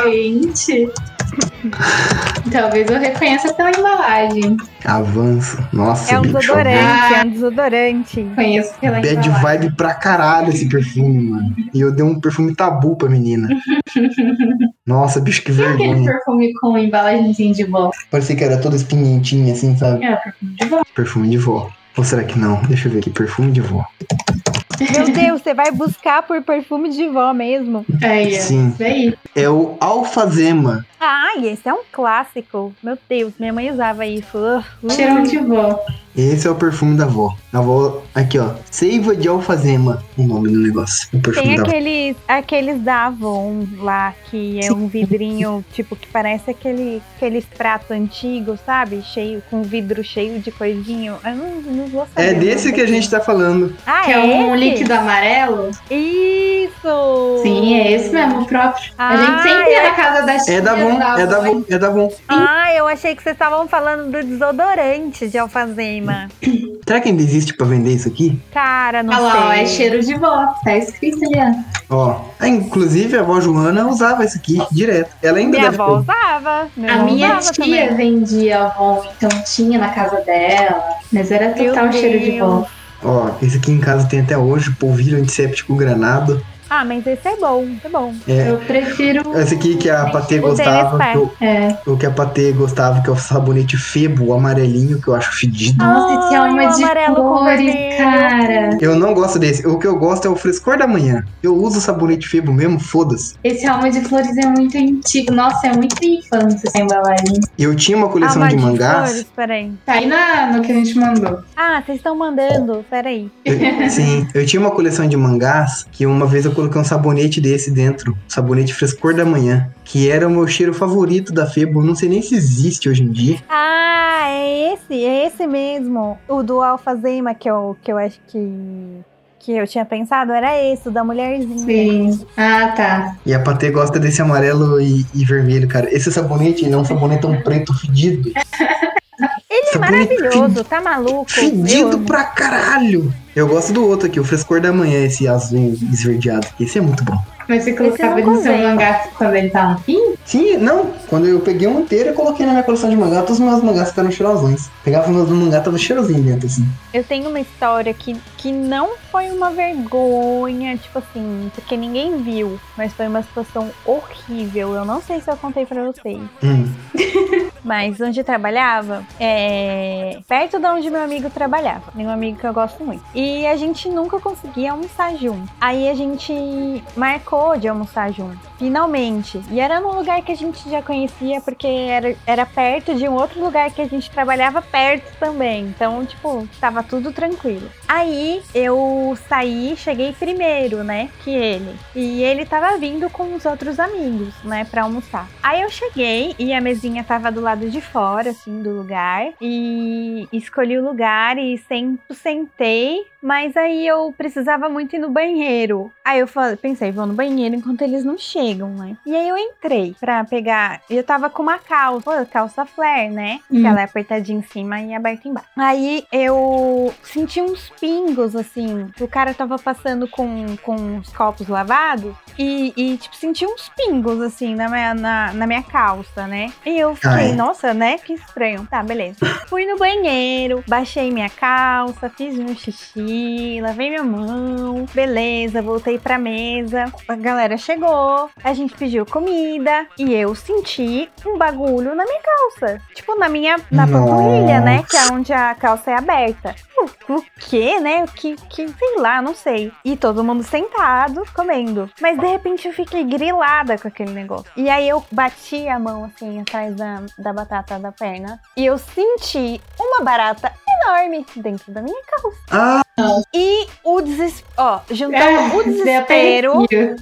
Gente. (laughs) Talvez eu reconheça pela embalagem. Avanço. Nossa, É um bicho, desodorante, é um desodorante. Conheço pela Bad embalagem. vibe pra caralho esse perfume, mano. E eu dei um perfume tabu pra menina. (laughs) Nossa, bicho, que E aquele vergonha. perfume com embalagenzinha de vó? Parecia que era toda espinhentinha, assim, sabe? É, perfume de vó. Perfume de vó. Ou será que não? Deixa eu ver aqui. Perfume de vó. Meu Deus, você vai buscar por perfume de vó mesmo. Ó. Sim. Isso aí. É o Alfazema. Ai, esse é um clássico. Meu Deus, minha mãe usava isso. Uh, uh. Cheirão de vó. Esse é o perfume da avó. A avó, aqui ó. Seiva de Alfazema. O nome do negócio. O perfume Tem da avó. aqueles, aqueles da Avon lá, que é um vidrinho, tipo, que parece aquele, aqueles pratos antigos, sabe? Cheio, com vidro cheio de coisinho. Eu não, não vou saber. É desse que a gente tá falando. Ah, Que é é um esse? líquido amarelo. Isso! Sim, é esse mesmo, o próprio. a Ah, gente sempre ia é. na casa da. É da Avon, é da Avon, é da Avon. Ah, eu achei que vocês estavam falando do desodorante de alfazema. Será que ainda existe pra vender isso aqui? Cara, não Olha lá, ó, sei. é cheiro de vó. Tá escrito ali, ó. Ó. Inclusive a avó Joana usava isso aqui direto. Ela ainda Minha deve avó ter. usava. Minha A avó minha usava tia também. vendia Avon, então tinha na casa dela. Mas era total cheiro de vó. Ó, esse aqui em casa tem até hoje, polvilho antisséptico granado. Ah, mas esse é bom, é bom. É. Eu prefiro. Esse aqui que a Patê gostava, que eu- É. o que a Patê gostava, que é o sabonete Febo, o amarelinho, que eu acho fedido. Nossa, esse é uma de flores, vermelho. cara. Eu não gosto desse. O que eu gosto é o frescor da manhã. Eu uso o sabonete Febo mesmo, foda-se. Esse alma de flores é muito antigo. Nossa, é muito infância essa embalagem. Eu tinha uma coleção Alma de flores, mangás. peraí. Tá aí na, no que a gente mandou. Ah, vocês estão mandando, peraí. Eu- sim, eu tinha uma coleção de mangás que uma vez eu coloquei um sabonete desse dentro, sabonete frescor da manhã, que era o meu cheiro favorito da Febo. Não sei nem se existe hoje em dia. Ah, é esse, é esse mesmo. O do alfazema que eu, que eu acho que, que eu tinha pensado era esse, o da mulherzinha. Sim. Ah, tá. E a Patê gosta desse amarelo e, e vermelho, cara. Esse sabonete ele é um sabonetão preto fedido. Ele é Sabonete maravilhoso, tá maluco? Fedido pra caralho! Eu gosto do outro aqui, o frescor da manhã, esse azul esverdeado. Esse é muito bom. Mas você colocava eu ele no seu mangá quando ele tá no fim? Sim, não. Quando eu peguei um inteiro, eu coloquei na minha coleção de mangá. Todos os meus mangás ficaram cheirosões. Pegava os meus mangá, tava cheirosinho dentro, assim. Eu tenho uma história que, que não foi uma vergonha, tipo assim, porque ninguém viu, mas foi uma situação horrível. Eu não sei se eu contei pra vocês. Hum. (laughs) (laughs) Mas onde eu trabalhava, é perto de onde meu amigo trabalhava. Tem um amigo que eu gosto muito. E a gente nunca conseguia almoçar junto. Aí a gente marcou de almoçar junto. Finalmente. E era num lugar que a gente já conhecia, porque era, era perto de um outro lugar que a gente trabalhava perto também. Então, tipo, tava tudo tranquilo. Aí eu saí, cheguei primeiro, né? Que ele. E ele tava vindo com os outros amigos, né? Pra almoçar. Aí eu cheguei e a mesinha tava do lado de fora, assim, do lugar. E escolhi o lugar e sempre sentei. Mas aí eu precisava muito ir no banheiro. Aí eu pensei, vou no banheiro enquanto eles não chegam, né? E aí eu entrei pra pegar. Eu tava com uma calça, pô, calça flare, né? Que Hum. ela é apertadinha em cima e aberta embaixo. Aí eu senti uns pingos, assim. O cara tava passando com, com os copos lavados. E, e, tipo, senti uns pingos, assim, na minha, na, na minha calça, né? E eu fiquei, Ai. nossa, né? Que estranho. Tá, beleza. (laughs) Fui no banheiro, baixei minha calça, fiz meu xixi, lavei minha mão. Beleza, voltei pra mesa. A galera chegou, a gente pediu comida e eu senti um bagulho na minha calça. Tipo, na minha na panturrilha, né? Que é onde a calça é aberta. O, o quê, né? O que, que, sei lá, não sei. E todo mundo sentado, comendo. Mas de repente eu fiquei grilada com aquele negócio. E aí eu bati a mão assim atrás da, da batata da perna. E eu senti uma barata enorme dentro da minha calça. Ah, E o desespero. Ó, juntou É, o desespero.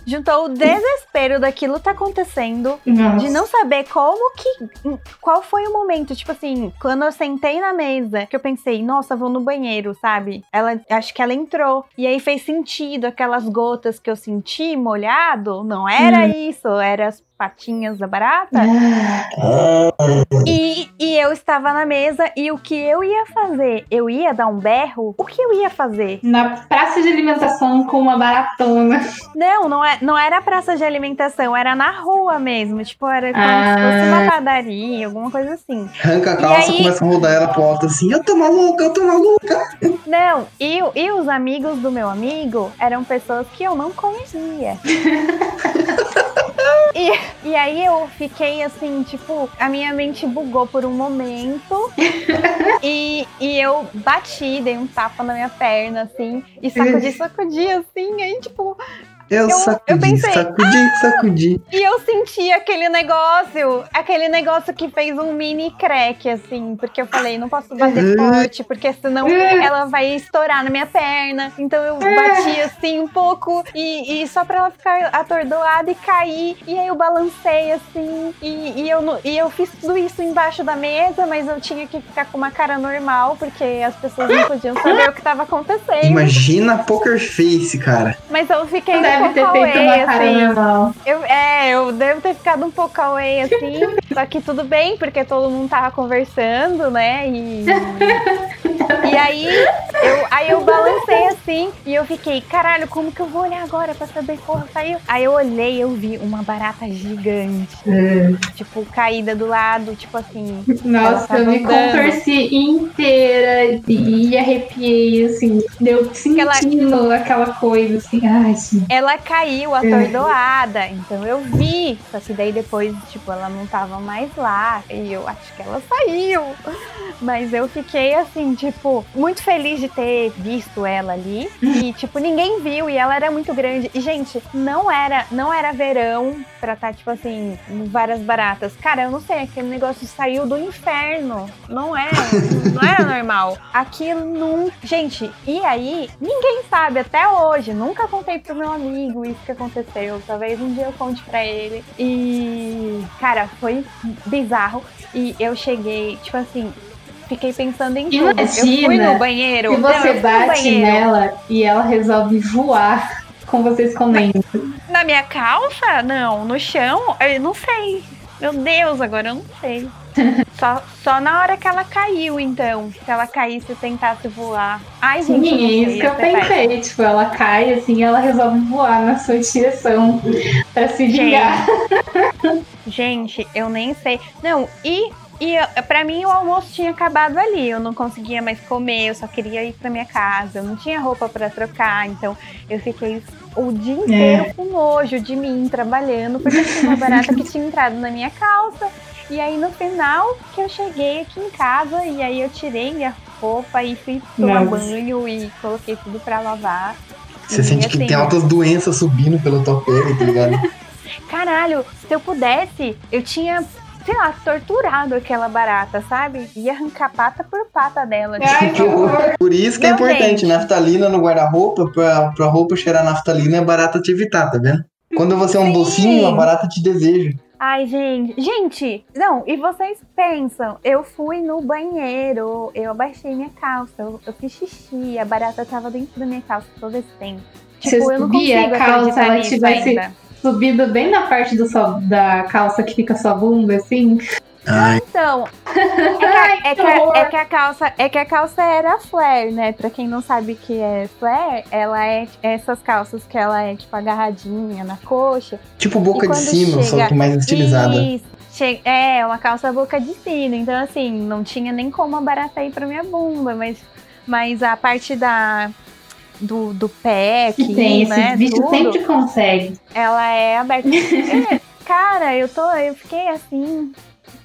Juntou o desespero daquilo tá acontecendo. Nossa. De não saber como que. Qual foi o momento? Tipo assim, quando eu sentei na mesa, que eu pensei, nossa, vou no banheiro, sabe? Ela, acho que ela entrou. E aí fez sentido aquelas gotas que eu senti molhado. Não era isso, era as patinhas da barata. Ah, E, e eu estava na mesa e o que eu ia fazer? Eu ia dar um berro? O que eu ia fazer? Na praça de alimentação com uma baratona. Não, não, é, não era praça de alimentação, era na rua mesmo. Tipo, era como Ah. se fosse uma padaria, alguma coisa assim. Arranca a calça, aí- começa a rodar ela pro alto assim. Eu tô maluca, eu tô maluca. Não, e, o- e os amigos do meu amigo eram pessoas que eu não conhecia. (laughs) e, e aí eu fiquei assim, tipo, a minha mente bugou por um momento. (laughs) e, e eu bati, dei um tapa na minha perna, assim, e sacudi, sacudi, assim, aí, tipo, Eu, Eu- sacudi, eu pensei, sacudi, sacudi. E eu senti aquele negócio, aquele negócio que fez um mini crack, assim, porque eu falei, não posso bater Uhum. forte, porque senão ela vai estourar na minha perna. Então eu bati assim um pouco e, e só pra ela ficar atordoada e cair. E aí eu balancei assim, e, e eu, e eu fiz tudo isso embaixo da mesa, mas eu tinha que ficar com uma cara normal, porque as pessoas não podiam saber o que tava acontecendo. Imagina Poker Face, cara. Mas eu fiquei um Deve ter feito away, uma cara assim. Eu, é, eu devo ter ficado um pouco away (laughs) assim. só que tudo bem, porque todo mundo tava conversando, né? E, (laughs) e aí, eu, aí eu balancei assim e eu fiquei, caralho, como que eu vou olhar agora pra saber porra saiu? Aí eu olhei eu vi uma barata gigante, tipo, caída do lado, tipo assim. Nossa, Ela eu me andando. contorci inteira e, arrepiei, assim. Deu sentindo aquela coisa, assim. Ai, gente. Ela caiu atordoada, então eu vi. Só que daí depois, tipo, ela não tava mais lá. E eu acho que ela saiu. Mas eu fiquei assim, tipo, muito feliz de ter visto ela ali. E, tipo, ninguém viu e ela era muito grande. E, gente, não era, não era verão pra estar, tipo assim, várias baratas. Cara, eu não sei, aquele negócio saiu do inferno. Não é, não era normal. Aquilo não. Gente, e aí, ninguém sabe até hoje. Nunca contei pro meu amigo isso que aconteceu. Talvez um dia eu conte pra ele. E, cara, foi bizarro. E eu cheguei, tipo assim, fiquei pensando em tudo. Eu fui Imagina no banheiro. Se não, você no bate nela e ela resolve voar com você escondendo. Na minha calça? Não, no chão? Eu não sei. Meu Deus, agora eu não sei. Só, só na hora que ela caiu, então. Se ela caísse e tentasse voar. Ai, gente. Sim, eu não é isso que eu pensei. Tipo, ela cai assim e ela resolve voar na sua direção pra se vingar. Gente, eu nem sei. Não, e, e pra mim o almoço tinha acabado ali. Eu não conseguia mais comer, eu só queria ir pra minha casa. Eu não tinha roupa pra trocar, então eu fiquei o dia inteiro com nojo de mim trabalhando, porque tinha uma barata que tinha entrado na minha calça. E aí no final que eu cheguei aqui em casa e aí eu tirei minha roupa e fui tomar Nossa. banho e coloquei tudo pra lavar. Você E, sente que assim, tem altas doenças subindo pela tua pele, tá ligado? (laughs) Caralho, se eu pudesse, eu tinha, sei lá, torturado aquela barata, sabe? Ia arrancar pata por pata dela. Ai, que horror. Por isso que é Não, importante, gente. naftalina no guarda-roupa, pra, pra roupa cheirar naftalina, é barata te evitar, tá vendo? Quando você é um Sim. docinho, a barata te deseja. Ai, gente. Gente, não, e vocês pensam, eu fui no banheiro, eu abaixei minha calça, eu, eu fiz xixi, a barata tava dentro da minha calça todo esse tempo. Você Tipo, eu não subia a consigo calça, ela tivesse- ainda. Subido bem na parte do da calça que fica sua bunda, assim. Ai, Então, (laughs) é que, a, é, que a, é que a calça, é que a calça era flare, né? Pra quem não sabe o que é flare, ela é essas calças que ela é tipo agarradinha na coxa. tipo boca de sino, só chega- que mais estilizada. Isso. É, uma calça boca de sino. Então, assim, não tinha nem como a barata ir pra minha bunda, mas, mas a parte da. Do, do pé, Que tem, né? esse bicho tudo, sempre consegue. ela é aberta. (laughs) É, cara, eu tô. Eu fiquei assim,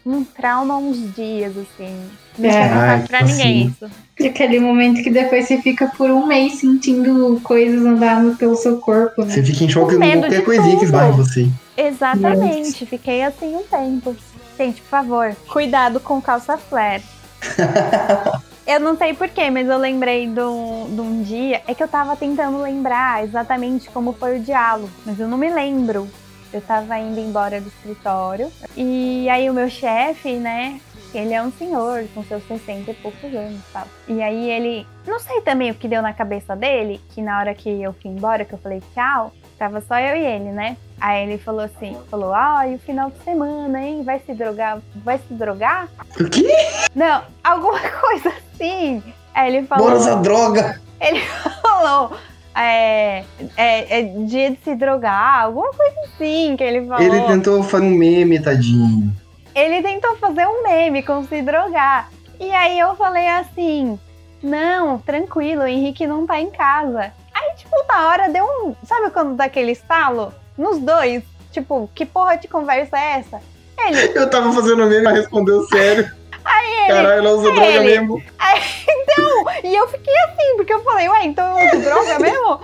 um trauma uns dias, assim. Não É. tinha contado Ai, pra assim. ninguém isso. Aquele momento que depois você fica por um mês sentindo coisas andando pelo seu corpo, né? Você fica em choque Com qualquer de coisinha que tudo. esbarra em você. Exatamente, fiquei assim um tempo. Gente, por favor, cuidado com calça flare. (laughs) eu não sei porquê, mas eu lembrei de um, de um dia. É que eu tava tentando lembrar exatamente como foi o diálogo, mas eu não me lembro. Eu tava indo embora do escritório e aí o meu chefe, né? Ele é um senhor com seus 60 e poucos anos tal. E aí ele. Não sei também o que deu na cabeça dele, que na hora que eu fui embora, que eu falei tchau, tava só eu e ele, né? Aí ele falou assim, falou, ah, e o final de semana, hein? Vai se drogar? Vai se drogar? O quê? Não, alguma (laughs) coisa assim. Aí ele falou. Bora usar droga! (laughs) falou. É, é, é dia de se drogar, alguma coisa assim que ele falou. Ele tentou fazer um meme, tadinho. Ele tentou fazer um meme com se drogar. E aí eu falei assim: não, tranquilo, o Henrique não tá em casa. Aí, tipo, na hora deu um. Sabe quando dá aquele estalo? Nos dois. Tipo, que porra de conversa é essa? Ele. Eu tava fazendo meme, mas respondeu sério. Aí ele. Caralho, ela usa droga ele- mesmo. Aí, (laughs) então, e eu fiquei assim, porque eu falei, ué, então eu uso droga mesmo?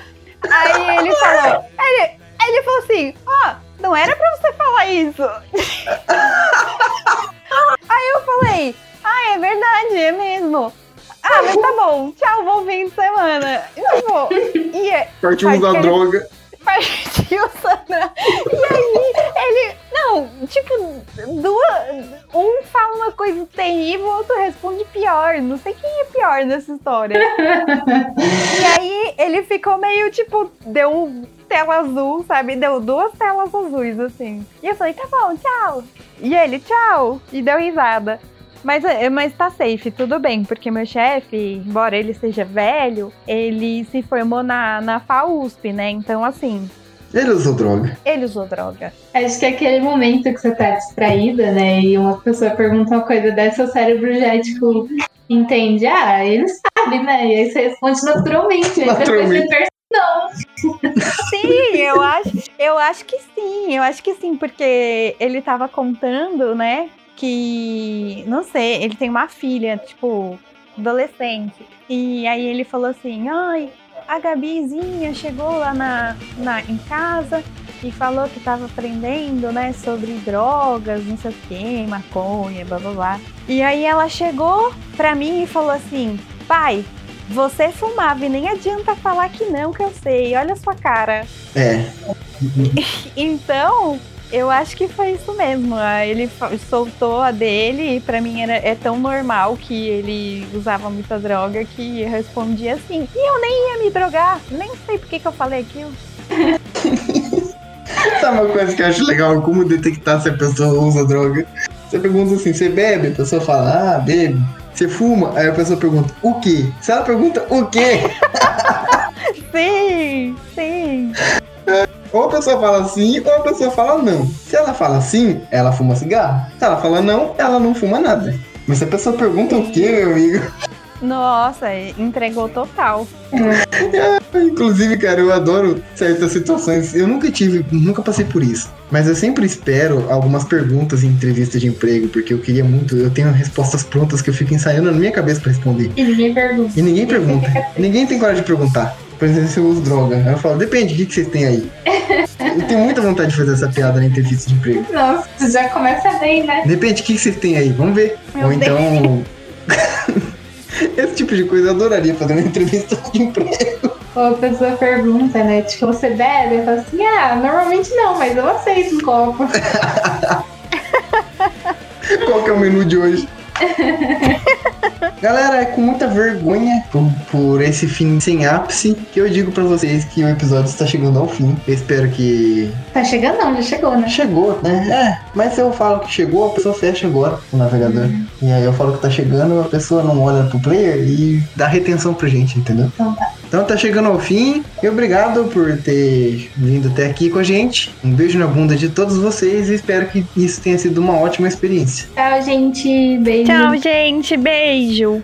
Aí ele falou, aí ele, aí ele falou assim, ó, não era pra você falar isso. (laughs) aí eu falei, ah, é verdade, é mesmo. Ah, mas tá bom, tchau, bom fim de semana. E, tipo, e é- que ele- droga. Partiu, (laughs) Sandra. E aí, ele. Não, tipo, duas. Um fala uma coisa terrível, o outro responde pior. Não sei quem é pior nessa história. e aí, ele ficou meio, tipo, deu tela azul, sabe? Deu duas telas azuis, assim. E eu falei, tá bom, tchau. E ele, tchau. E deu risada. Mas, é, mas tá safe, tudo bem, porque meu chefe, embora ele seja velho, ele se formou na, na FAUSP, né? Então, assim, Ele usou droga. ele usou droga. Acho que é aquele momento que você tá distraída, né? E uma pessoa pergunta uma coisa dessa, seu cérebro já, tipo, entende. Ah, ele sabe, né? E aí você responde naturalmente. Aí depois você Naturalmente. percebe, não. Sim, eu acho, eu acho que sim, eu acho que sim, porque ele tava contando, né, que, não sei, ele tem uma filha, tipo, adolescente. E aí ele falou assim, ai, a Gabizinha chegou lá na, na, em casa e falou que tava aprendendo, né, sobre drogas, não sei o que, maconha, blá blá blá. E aí ela chegou pra mim e falou assim, pai, você fumava e nem adianta falar que não, que eu sei. Olha a sua cara. É. (laughs) Então, eu acho que foi isso mesmo. Aí Ele soltou a dele e pra mim era, é tão normal que ele usava muita droga que eu respondia assim. E eu nem ia me drogar. Nem sei por que eu falei aquilo. (laughs) Sabe uma coisa que eu acho legal? Como detectar se a pessoa usa droga? Você pergunta assim, você bebe? A pessoa fala, ah, bebe. Você fuma? Aí a pessoa pergunta, o quê? Se ela pergunta o quê? (laughs) Sim, sim. Ou a pessoa fala sim, ou a pessoa fala não. Se ela fala sim, ela fuma cigarro. Se ela fala não, ela não fuma nada. Mas se a pessoa pergunta o quê, meu amigo? Nossa, entregou total. Inclusive, cara, eu adoro certas situações. Eu nunca tive, nunca passei por isso. Mas eu sempre espero algumas perguntas em entrevista de emprego, porque eu queria muito. Eu tenho respostas prontas que eu fico ensaiando na minha cabeça pra responder. E ninguém pergunta. E ninguém pergunta. (laughs) Ninguém tem coragem de perguntar. Por exemplo, se eu uso droga. Aí eu falo, depende, o que, que vocês têm aí? Eu tenho muita vontade de fazer essa piada na entrevista de emprego. Nossa, já começa bem, né? Depende, o que, que vocês têm aí? Vamos ver. Meu Ou então. (laughs) (laughs) Esse tipo de coisa eu adoraria fazer uma entrevista (laughs) de emprego. Ou a pessoa pergunta, né? Tipo, você bebe? Eu falo assim, ah, normalmente não, mas eu aceito um copo. Qual que é o menu de hoje? (laughs) Galera, é com muita vergonha por, por esse fim sem ápice que eu digo pra vocês que o episódio está chegando ao fim. Eu espero que. Tá chegando não, já chegou, né? Chegou, né? É, mas se eu falo que chegou, a pessoa fecha agora o navegador. E aí eu falo que tá chegando, a pessoa não olha pro player e dá retenção pra gente, entendeu? Então tá. Então tá chegando ao fim. E obrigado por ter vindo até aqui com a gente. Um beijo na bunda de todos vocês e espero que isso tenha sido uma ótima experiência. Tchau, gente. Beijo. Tchau, gente. Beijo.